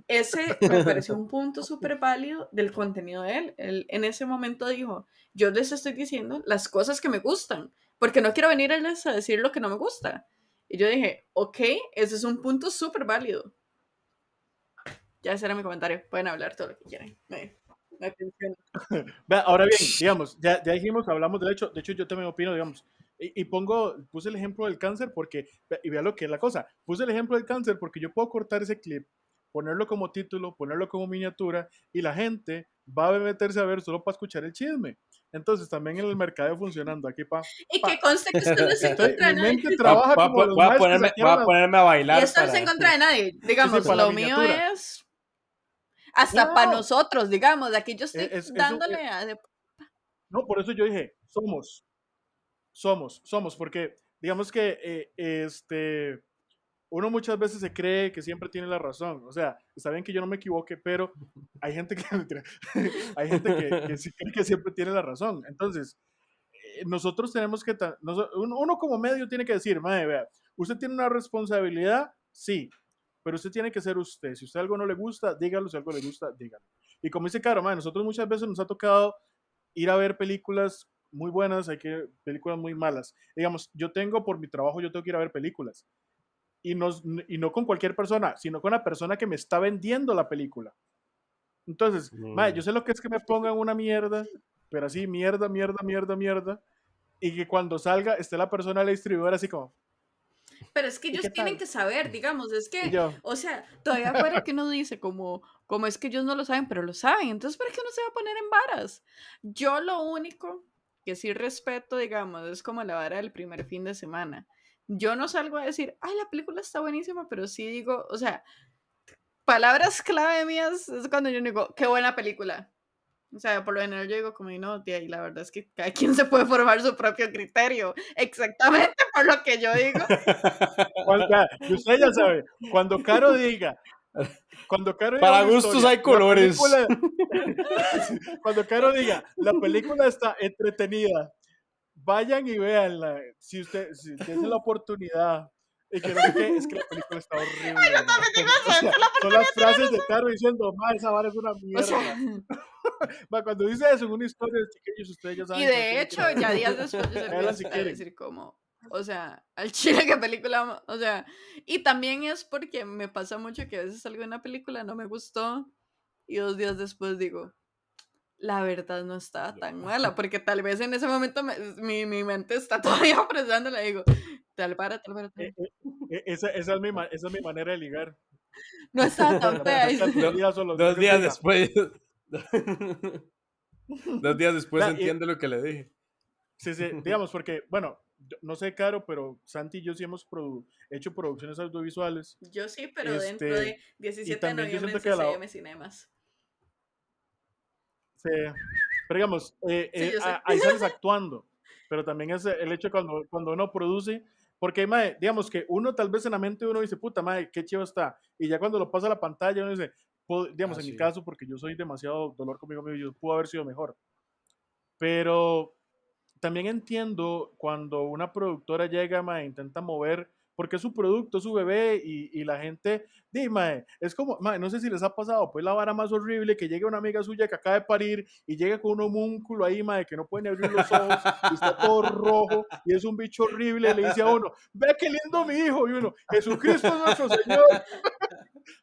ese me pareció un punto súper válido del contenido de él. él. En ese momento dijo, yo les estoy diciendo las cosas que me gustan, porque no quiero venirles a decir lo que no me gusta. Y yo dije, ok, ese es un punto súper válido. Ya ese era mi comentario. Pueden hablar todo lo que quieran. Me, me ahora bien, digamos, ya, ya dijimos, hablamos del hecho, de hecho yo también opino, digamos, y, y pongo, puse el ejemplo del cáncer porque, y vea lo que es la cosa, puse el ejemplo del cáncer porque yo puedo cortar ese clip, ponerlo como título, ponerlo como miniatura, y la gente va a meterse a ver solo para escuchar el chisme. Entonces también en el mercado funcionando aquí pa, Y que conste que esto no es en estoy, contra de mi nadie. mente Voy a- trabaja los ponerme, a las- ponerme a bailar. Y esto no contra de nadie. Digamos, lo mío es hasta No. para nosotros, digamos. Aquí yo estoy Es- es un- dándole a... de- No, por eso yo dije, somos, somos, somos, porque digamos que eh, este, uno muchas veces se cree que siempre tiene la razón. O sea, está bien que yo no me equivoque, pero hay gente que, hay gente que, que sí cree que siempre tiene la razón. Entonces, eh, nosotros tenemos que, uno, como medio tiene que decir, madre, vea, usted tiene una responsabilidad, sí, pero usted tiene que ser usted. Si usted algo no le gusta, dígalo, si algo le gusta, dígalo. Y como dice Caro, madre, nosotros muchas veces nos ha tocado ir a ver películas muy buenas, hay que películas muy malas. Digamos, yo tengo por mi trabajo, yo tengo que ir a ver películas. Y no, y no con cualquier persona, sino con la persona que me está vendiendo la película. Entonces, Mm. yo sé lo que es que me pongan una mierda, pero así, mierda, mierda, mierda, mierda. Y que cuando salga esté la persona de la distribuidora así como, Pero es que ¿Y ellos tienen que saber, digamos, es que, yo, o sea, todavía fuera que uno dice como, como es que ellos no lo saben, pero lo saben, entonces ¿para qué uno se va a poner en varas? Yo lo único que sí respeto, digamos, es como la vara del primer fin de semana. Yo no salgo a decir, ay, la película está buenísima, pero sí digo, o sea, palabras clave mías es cuando yo digo, qué buena película. O sea, por lo general yo digo como, no, tía, y la verdad es que cada quien se puede formar su propio criterio, exactamente por lo que yo digo. usted ya sabe, cuando Caro diga, cuando Caro Para gustos historia, hay la colores. película- cuando Caro diga, la película está entretenida, vayan y véanla. Si usted, si tienen la oportunidad. Y que no qué, es que la película está horrible. O sea, son las frases de Caro diciendo, ma, esa vara es una mierda. O sea, Ma, cuando dice eso en una historia, chiquillos, ustedes ya saben. y que de hecho, que- ya días después yo si a decir como, o sea, al chile qué película, o sea, y también es porque me pasa mucho que a veces salgo de una película, no me gustó, y dos días después digo, la verdad no estaba tan mala, porque tal vez en ese momento me- mi, mi mente está todavía presándola, digo, tal para, tal para, tal Eh, eh, eh, esa, esa es mi, esa es mi manera de ligar. No estaba tan fea. Dos días o los Dos que días diga. después. Dos días después entiende lo que le dije. Sí, sí, digamos, porque, bueno, no sé, Caro, pero Santi y yo sí hemos produ- hecho producciones audiovisuales. Yo sí, pero Este, dentro de 17 de noviembre en a la- CCM Cinemas. Sí, pero digamos, eh, Sí, eh, a- ahí sales actuando, pero también es el hecho cuando, cuando uno produce, porque, mae, digamos que uno tal vez en la mente uno dice, puta, madre, qué chido está, y ya cuando lo pasa a la pantalla uno dice, digamos, Ah, en mi caso, porque yo soy demasiado dolor conmigo mismo, yo pudo haber sido mejor, pero también entiendo cuando una productora llega, mae, intenta mover, porque es su producto, es su bebé, y, y la gente, dime, es como, mae, no sé si les ha pasado, pues la vara más horrible, que llegue una amiga suya que acaba de parir, y llega con un homúnculo ahí, mae, que no puede ni abrir los ojos, y está todo rojo, y es un bicho horrible, y le dice a uno, ve qué lindo mi hijo, y uno, Jesucristo es nuestro Señor.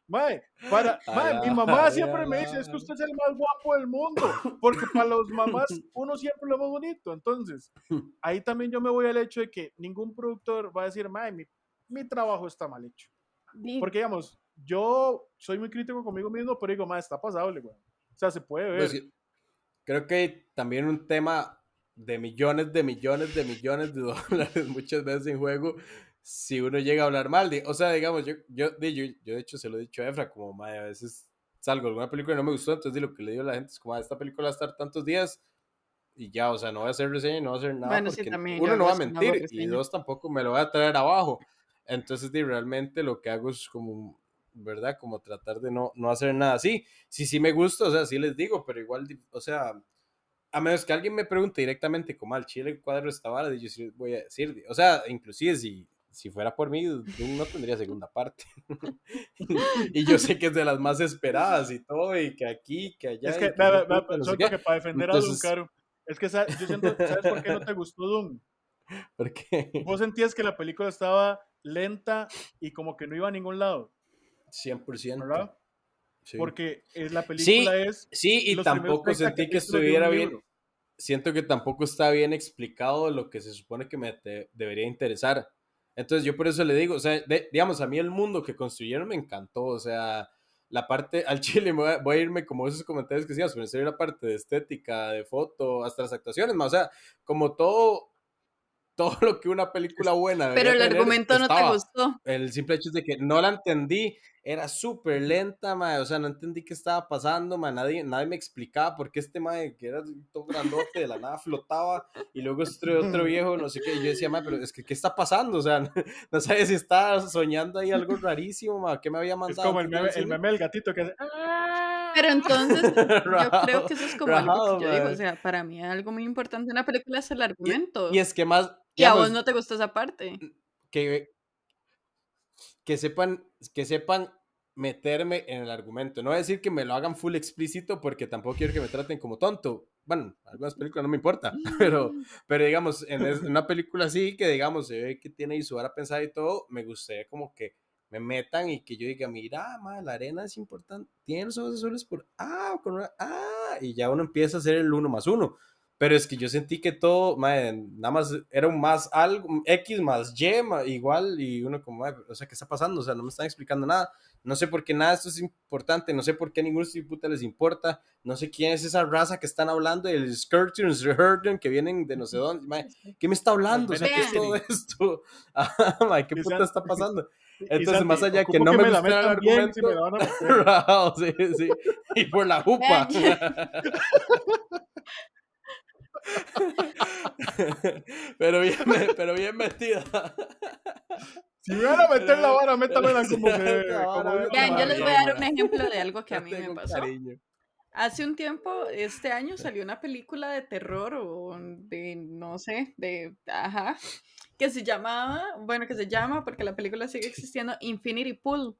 Mae, para, mae, mi mamá siempre me dice, es que usted es el más guapo del mundo, porque para los mamás uno siempre lo más bonito. Entonces, ahí también yo me voy al hecho de que ningún productor va a decir, mae, mi, mi trabajo está mal hecho. Porque, digamos, yo soy muy crítico conmigo mismo, pero digo, mae, está pasable, güey. O sea, se puede ver. Pues, creo que también un tema de millones de millones de millones de dólares muchas veces en juego si uno llega a hablar mal. de- o sea, digamos, yo, yo, de- yo, yo de hecho se lo he dicho a Efra, como, "Mae, a veces salgo de alguna película y no me gustó, entonces di, lo que le digo a la gente es como, "Ah, esta película va a estar tantos días y ya, o sea, no voy a hacer reseña y no voy a hacer nada Bueno, sí, porque también yo uno no va a mentir y dos tampoco me lo voy a traer abajo. Entonces, di, realmente lo que hago es como, ¿verdad? Como tratar de no, no hacer nada así. Sí, sí me gusta, o sea, sí les digo, pero igual, o sea, a menos que alguien me pregunte directamente como al chile el cuadro esta vara, yo sí voy a decir, o sea, inclusive si, si fuera por mí, no tendría segunda parte. y yo sé que es de las más esperadas y todo, y que aquí, que allá. es que, no sé qué. para defender a Doom, Caro, es que yo siento, ¿sabes por qué no te gustó Doom? Porque Vos sentías que la película estaba lenta y como que no iba a ningún lado, 100%. ¿verdad? Sí. Porque es, la película es... Sí, y tampoco primeros 30 sentí que estuviera bien. libro. Siento que tampoco está bien explicado lo que se supone que me debería interesar. Entonces, yo por eso le digo, o sea, digamos, a mí el mundo que construyeron me encantó. O sea, la parte al chile, voy a, voy a irme como esos comentarios que decías, pero en serio, la parte de estética, de foto, hasta las actuaciones, más, o sea, como todo. Todo lo que una película buena. Pero el tener, argumento no te estaba gustó. el simple hecho es de que no la entendí, era súper lenta, mae, o sea, no entendí qué estaba pasando, mae, nadie, nadie me explicaba por qué este mae, que era todo grandote, de la nada flotaba, y luego este otro viejo, no sé qué, y yo decía, mae, pero es que, ¿qué está pasando? O sea, no, no sabía si estaba soñando ahí algo rarísimo, mae, ¿qué me había Es mandado? como el meme, el meme del gatito que hace... "Ah". Pero entonces, yo creo que eso es como algo que yo digo. O sea, para mí algo muy importante en una película es el argumento. Y es que más, Y a digamos, vos no te gustó esa parte. que, que sepan, que sepan meterme en el argumento. No voy a decir que me lo hagan full explícito porque tampoco quiero que me traten como tonto. Bueno, algunas películas no me importa, pero, pero digamos, en es- en una película así que digamos se ve que tiene y su hora pensada y todo, me gustaría como que me metan y que yo diga, mira, ma, la arena es importante, tiene los ojos azules por ah, con una, ah, y ya uno empieza a hacer el uno más uno. Pero es que yo sentí que todo, mae, nada más era un más algo, X más Y, igual, y uno como, o sea, ¿qué está pasando? O sea, no me están explicando nada. No sé por qué nada esto es importante, no sé por qué a ninguno de estos puta les importa, no sé quién es esa raza que están hablando, el Skirtons Reherden, que vienen de no sé dónde, mae, ¿qué me está hablando? O sea, ¿qué es todo esto? Ah, ¿qué puta está pasando? Entonces, Santi, más allá que no me me el bien, si me argumento. la van a sí, sí. Y por la jupa. pero, bien, pero bien metida. Si me van a meter la vara, métamela como vara, como Vean, yo les voy a dar un ejemplo de algo que a mí me pasó. cariño. Hace un tiempo, este año, salió una película de terror o de, no sé, de, ajá, que se llamaba, bueno, que se llama, porque la película sigue existiendo, Infinity Pool.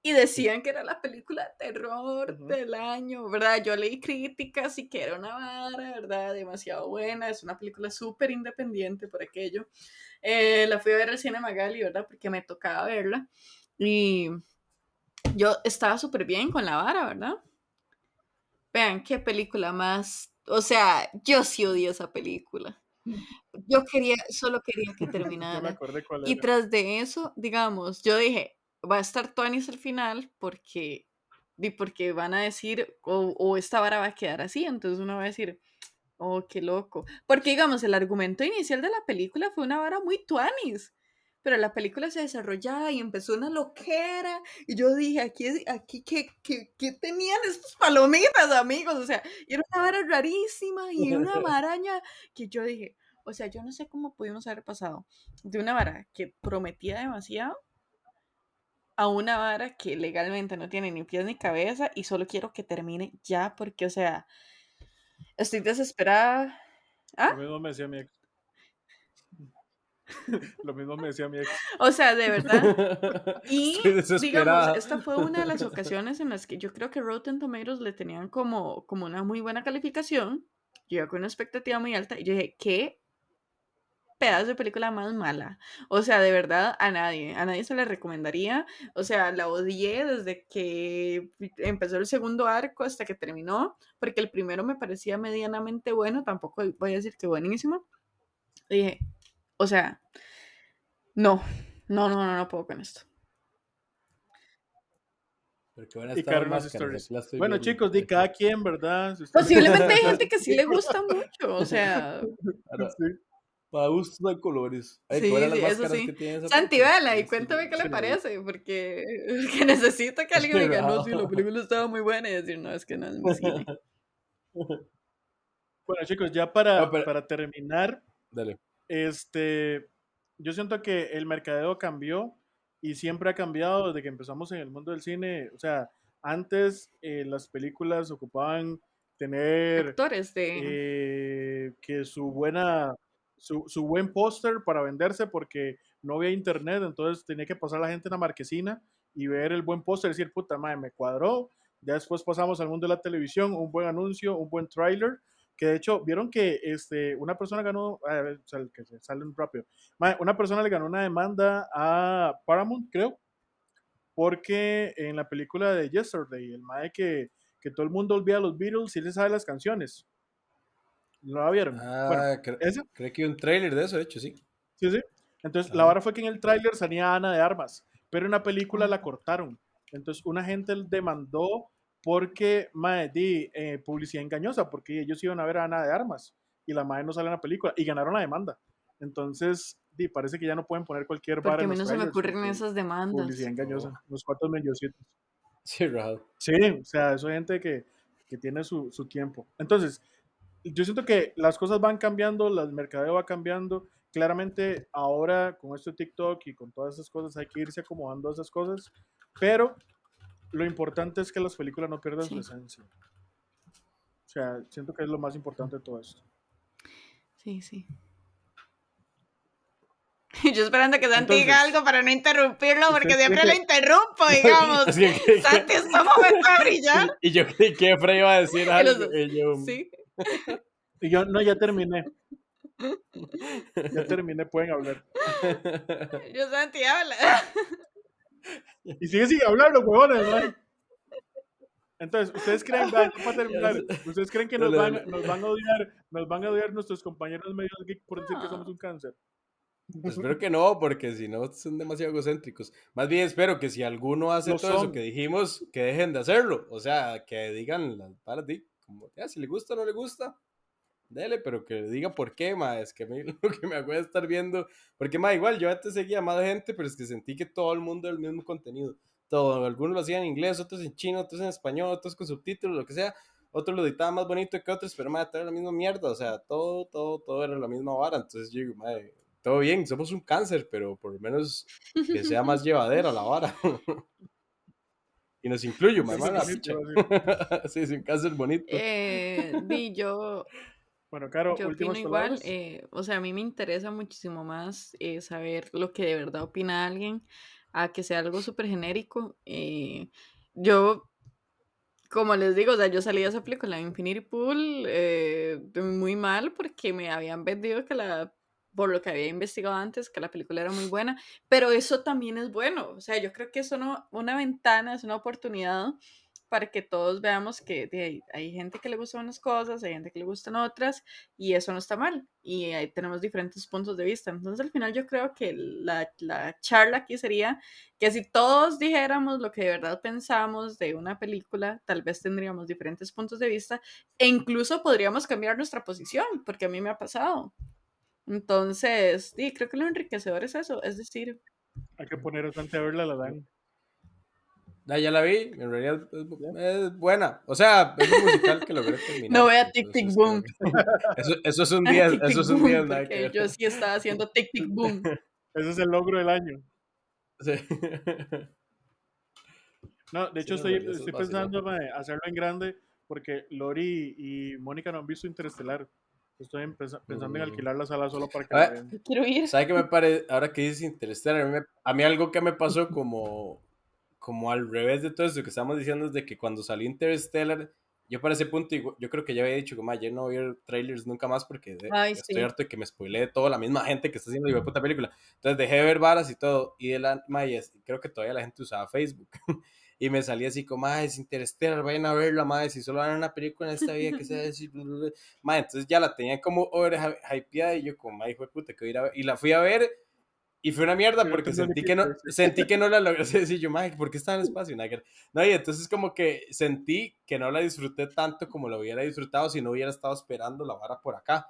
Y decían que era la película de terror del año, ¿verdad? Yo leí críticas y que era una vara, ¿verdad? Demasiado buena, es una película súper independiente por aquello. Eh, la fui a ver al cine Magali, ¿verdad? Porque me tocaba verla. Y yo estaba súper bien con la vara, ¿verdad? Vean, qué película más. O sea, yo sí odié esa película. Yo quería, solo quería que terminara. Y tras de eso, digamos, yo dije, va a estar Tonis al final porque, porque van a decir, o, o esta vara va a quedar así, entonces uno va a decir, oh, qué loco. Porque, digamos, el argumento inicial de la película fue una vara muy tuanis. Pero la película se desarrollaba y empezó una loquera. Y yo dije, aquí, aquí ¿qué, qué, qué tenían estos palomitas, amigos? O sea, y era una vara rarísima y una maraña que yo dije, o sea, yo no sé cómo pudimos haber pasado de una vara que prometía demasiado a una vara que legalmente no tiene ni pies ni cabeza y solo quiero que termine ya porque, o sea, estoy desesperada. ¿Ah? Lo mismo me decía mi ex. Lo mismo me decía mi ex. O sea, de verdad. Y, digamos, esta fue una de las ocasiones en las que yo creo que Rotten Tomatoes le tenían como, como una muy buena calificación. Yo iba con una expectativa muy alta y yo dije, ¿qué pedazo de película más mala? O sea, de verdad, a nadie, a nadie se le recomendaría. O sea, la odié desde que empezó el segundo arco hasta que terminó, porque el primero me parecía medianamente bueno, tampoco voy a decir que buenísimo. Y dije, o sea, no, no, no, no, no puedo con esto. Porque van a estar máscaras, Stories. Bueno, viendo. chicos, di cada quien, ¿verdad? Si Posiblemente hay gente que sí le gusta mucho, o sea, Para, para gustos hay colores. Hay Sí, que ver las sí, eso sí. Santi, vela y Sí, cuéntame qué le parece, porque, porque necesito que alguien me diga, no, sí, la película estaba muy buena y decir, no, es que no es mi cine. Bueno, chicos, ya para, No, pero- para terminar, Dale. Este, yo siento que el mercadeo cambió y siempre ha cambiado desde que empezamos en el mundo del cine. O sea, antes eh, las películas ocupaban tener Actores de... eh, que su buena su, su buen póster para venderse porque no había internet, entonces tenía que pasar la gente en la marquesina y ver el buen póster y decir, puta madre, me cuadró. Ya después pasamos al mundo de la televisión, un buen anuncio, un buen tráiler, que de hecho, vieron que este, una persona ganó, eh, el que se sale rápido, una persona le ganó una demanda a Paramount, creo, porque en la película de Yesterday, el Mae que, que todo el mundo olvida los Beatles y él se sabe las canciones. ¿No la vieron? Ah, Bueno, cre- ¿ese? creo que hay un trailer de eso, de hecho, sí. Sí, sí. Entonces, la vara fue que en el tráiler salía Ana de Armas, pero en la película la cortaron. Entonces, una gente demandó porque, mae, di, eh, publicidad engañosa, porque ellos iban a ver a Ana de Armas y la madre no sale en la película y ganaron la demanda. Entonces, di, parece que ya no pueden poner cualquier vara Porque a en mí los no se me ocurren esas demandas. Publicidad engañosa, unos cuantos milloncitos. Sí, Raúl. Sí, o sea, eso es gente que, que tiene su, su tiempo. Entonces, yo siento que las cosas van cambiando, el mercadeo va cambiando. Claramente, ahora con esto de TikTok y con todas esas cosas, hay que irse acomodando a esas cosas. Pero lo importante es que las películas no pierdan su Sí. esencia. O sea, siento que es lo más importante de todo esto. Sí, sí. Yo esperando que Santi diga algo para no interrumpirlo, porque ¿usted siempre lo interrumpo, digamos. Santi, es un momento de brillar. Y yo creí que Efra iba a decir algo. dos. y yo, Sí. Y yo, no, ya terminé. Ya terminé, pueden hablar. Yo, Santi, habla. Y sigue sin hablar los huevones, ¿no? Entonces, ¿ustedes creen, vean, para terminar, ¿ustedes creen que nos van, nos van a odiar, nos van a odiar nuestros compañeros medios geek por decir que somos un cáncer? Pues espero que no, porque si no son demasiado egocéntricos. Más bien espero que si alguno hace todo eso que dijimos, que dejen de hacerlo. O sea, que digan las para ti, como, ya, si le gusta o no le gusta, dele, pero que diga por qué, ma, es que a mí lo que me hago es estar viendo, porque, ma, igual, yo antes seguía más gente, pero es que sentí que todo el mundo era el mismo contenido. Todo, algunos lo hacían en inglés, otros en chino, otros en español, otros con subtítulos, lo que sea. Otros lo editaban más bonito que otros, pero, ma, todo era la misma mierda, o sea, todo, todo, todo era la misma vara. Entonces yo digo, ma, todo bien, somos un cáncer, pero por lo menos que sea más llevadera la vara. y nos incluyo, ma, Sí, sí, sí. sí, es un cáncer bonito. Eh, di, yo, Bueno, Caro, yo últimas opino igual. palabras. eh, o sea, a mí me interesa muchísimo más eh, saber lo que de verdad opina alguien a que sea algo súper genérico. eh, yo, como les digo, o sea, yo salí de esa película Infinity Pool eh, muy mal porque me habían vendido que la por lo que había investigado antes, que la película era muy buena, pero eso también es bueno, o sea, yo creo que es una, una ventana, es una oportunidad para que todos veamos que hay gente que le gustan unas cosas, hay gente que le gustan otras, y eso no está mal, y ahí tenemos diferentes puntos de vista. Entonces, al final yo creo que la, la charla aquí sería que si todos dijéramos lo que de verdad pensamos de una película, tal vez tendríamos diferentes puntos de vista, e incluso podríamos cambiar nuestra posición, porque a mí me ha pasado. Entonces, sí, creo que lo enriquecedor es eso, es decir, Hay que poner bastante a verla, la dan. Ah, ya la vi, en realidad es, es buena. O sea, es un musical que logré terminar. No vea Tic Tic Boom. Eso, eso es un 10, tic, tic, eso es un boom, 10, nada que yo sí estaba haciendo tic tic boom. Ese es el logro del año. Sí. No, de hecho Sí, estoy, eso es estoy pensando mae, hacerlo en grande porque Lori y Mónica no han visto Interestelar. Estoy pensando en Mm. alquilar la sala solo para que la ver. vean. Yo quiero ir. ¿Sabe qué me parece? Ahora que dices Interstellar, a mí, me- a mí algo que me pasó como, como al revés de todo eso que estamos diciendo es de que cuando salió Interstellar, yo para ese punto, yo creo que ya había dicho como, "Ma, yo no voy a ver trailers nunca más porque Ay, estoy sí. harto de que me spoilee toda la misma gente que está haciendo la puta película. Entonces dejé de ver varas y todo, y de la, ma, y es- creo que todavía la gente usaba Facebook. Y me salía así como, ah, es Interstellar, vayan a verla, madre, si solo van a una película en esta vida que sea así, bla, bla, bla". Ma, entonces ya la tenía como over hypeada y yo como, ma, hijo de puta, que voy a ir a ver. Y la fui a ver y fue una mierda porque sentí que no, sentí que no la logré decir yo, ma, ¿por qué está en el espacio? No, y entonces como que sentí que no la disfruté tanto como lo hubiera disfrutado si no hubiera estado esperando la vara por acá.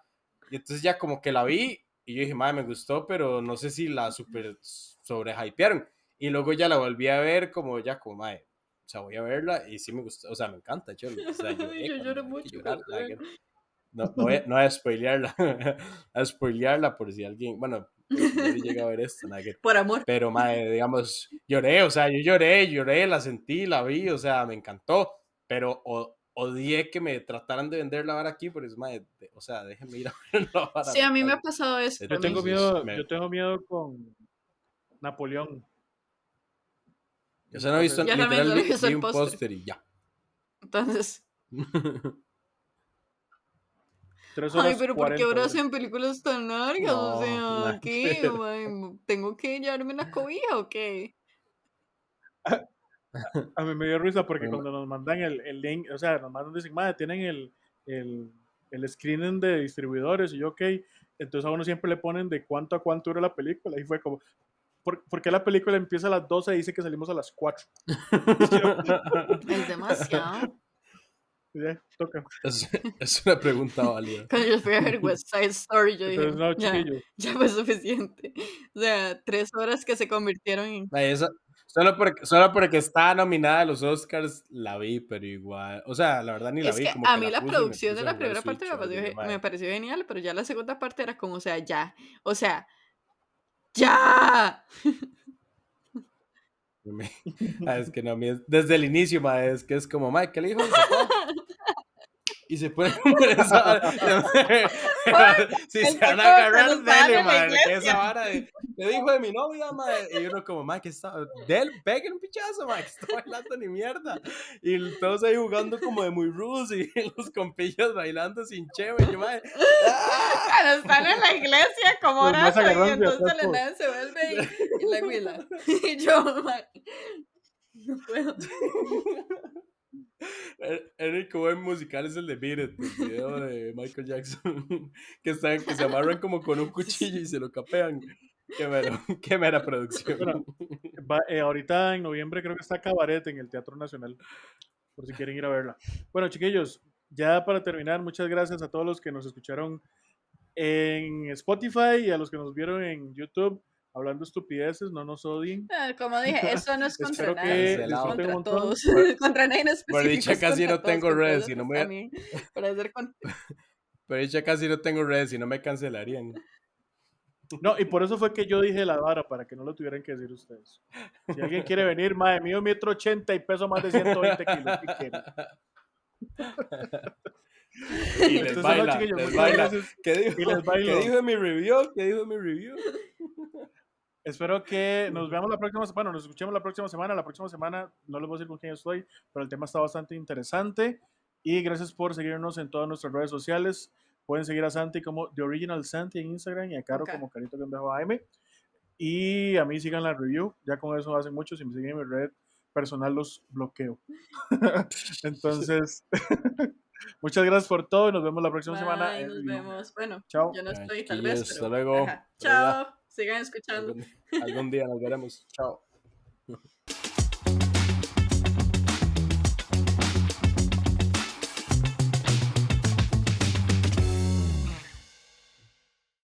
Y entonces ya como que la vi y yo dije, madre, me gustó, pero no sé si la super sobrehypearon. Y luego ya la volví a ver como ya como, madre, o sea, voy a verla y sí me gustó, o sea, me encanta, yo, o sea, Yo cuando lloro mucho llorar, No, no, voy a, no voy a spoilearla, a spoilearla por si alguien, bueno, llega a ver esto, nada que- Por amor. pero, madre, digamos, lloré, o sea, yo lloré, lloré, la sentí, la vi, o sea, me encantó, pero o- odié que me trataran de vender la vara aquí, por eso, madre, de- o sea, déjenme ir a ver la vara. Sí, a mí me ha pasado eso. Yo Yo tengo miedo, me- yo tengo miedo con Napoleón. O sea, no he visto, Yo también literal, vi, visto vi un póster y ya. Entonces, Tres horas Ay, pero ¿por qué 40, ahora hacen películas tan largas? No, o sea, ¿qué? ¿Tengo que llevarme una cobija o qué? A mí me dio risa porque Bueno. cuando nos mandan el, el link, o sea, nos mandan, dicen, madre, tienen el, el, el screening de distribuidores, y yo, ok, entonces a uno siempre le ponen de cuánto a cuánto dura la película, y fue como, ¿por, por qué la película empieza a las 12 y dice que salimos a las 4? Es demasiado. Ya, toca. Es, es una pregunta válida. Cuando yo fui a ver West Side Story, yo dije, no, ya, ya fue suficiente. O sea, tres horas que se convirtieron en... Esa- solo, porque, solo porque estaba nominada a los Oscars, la vi, pero igual. O sea, la verdad ni la Es vi. que como a que mí la producción de la primera parte me pareció, me pareció genial, pero ya la segunda parte era como, o sea, ya. O sea, ¡ya! Ah, es que no, desde el inicio, ma, es que es como, ma, ¿qué le dijo? A su papá?" Y se como esa Si se van a agarrar, dele, en la ma, que iglesia. esa vara de, le dijo de mi novia, ma, y uno como, ma, que está, del, peguen un pichazo, ma, que está bailando ni mierda. Y todos ahí jugando como de muy rudos y los compillos bailando sin cheve, y yo, ma, ¡ah! Cuando están en la iglesia, como orazo, y entonces la nada se vuelve y, y la huila. Y yo, ma, no puedo. El único buen musical es el de Beat el video de Michael Jackson, que, están, que se amarran como con un cuchillo y se lo capean. Qué mera, qué mera producción. Eh, ahorita en noviembre creo que está Cabaret en el Teatro Nacional, por si quieren ir a verla. Bueno, chiquillos, ya para terminar, muchas gracias a todos los que nos escucharon en Spotify y a los que nos vieron en YouTube hablando estupideces, no nos odien. Ah, Como dije, eso no es contra Espero nadie, que es contra todos. contra nadie en Por específico. dicha es casi no tengo redes, y no otros me- también, Para hacer con... Pero ya casi no tengo redes y no me cancelarían. No, y por eso fue que yo dije la vara, para que no lo tuvieran que decir ustedes. Si alguien quiere venir, madre mío, metro ochenta y peso más de 120 kilos. ¿qué quiere? Y les baila, les baila. ¿Qué dijo? Y les bailo. ¿Qué dijo en mi review? ¿Qué dijo en mi review? Espero que nos veamos la próxima semana, bueno, nos escuchemos la próxima semana. La próxima semana no les voy a decir con quién estoy, pero el tema está bastante interesante. Y gracias por seguirnos en todas nuestras redes sociales. Pueden seguir a Santi como The Original Santi en Instagram y a Caro Ok. como Carito AM. Y a mí sigan la review, ya con eso hacen mucho. Si me siguen en mi red personal, los bloqueo. Entonces, muchas gracias por todo y nos vemos la próxima semana. Bye, en nos vemos. Bueno, Chao. yo no estoy tal vez, hasta pero... luego. Pero ya. Chao. Sigan escuchando. Algún, algún día nos veremos. Chao.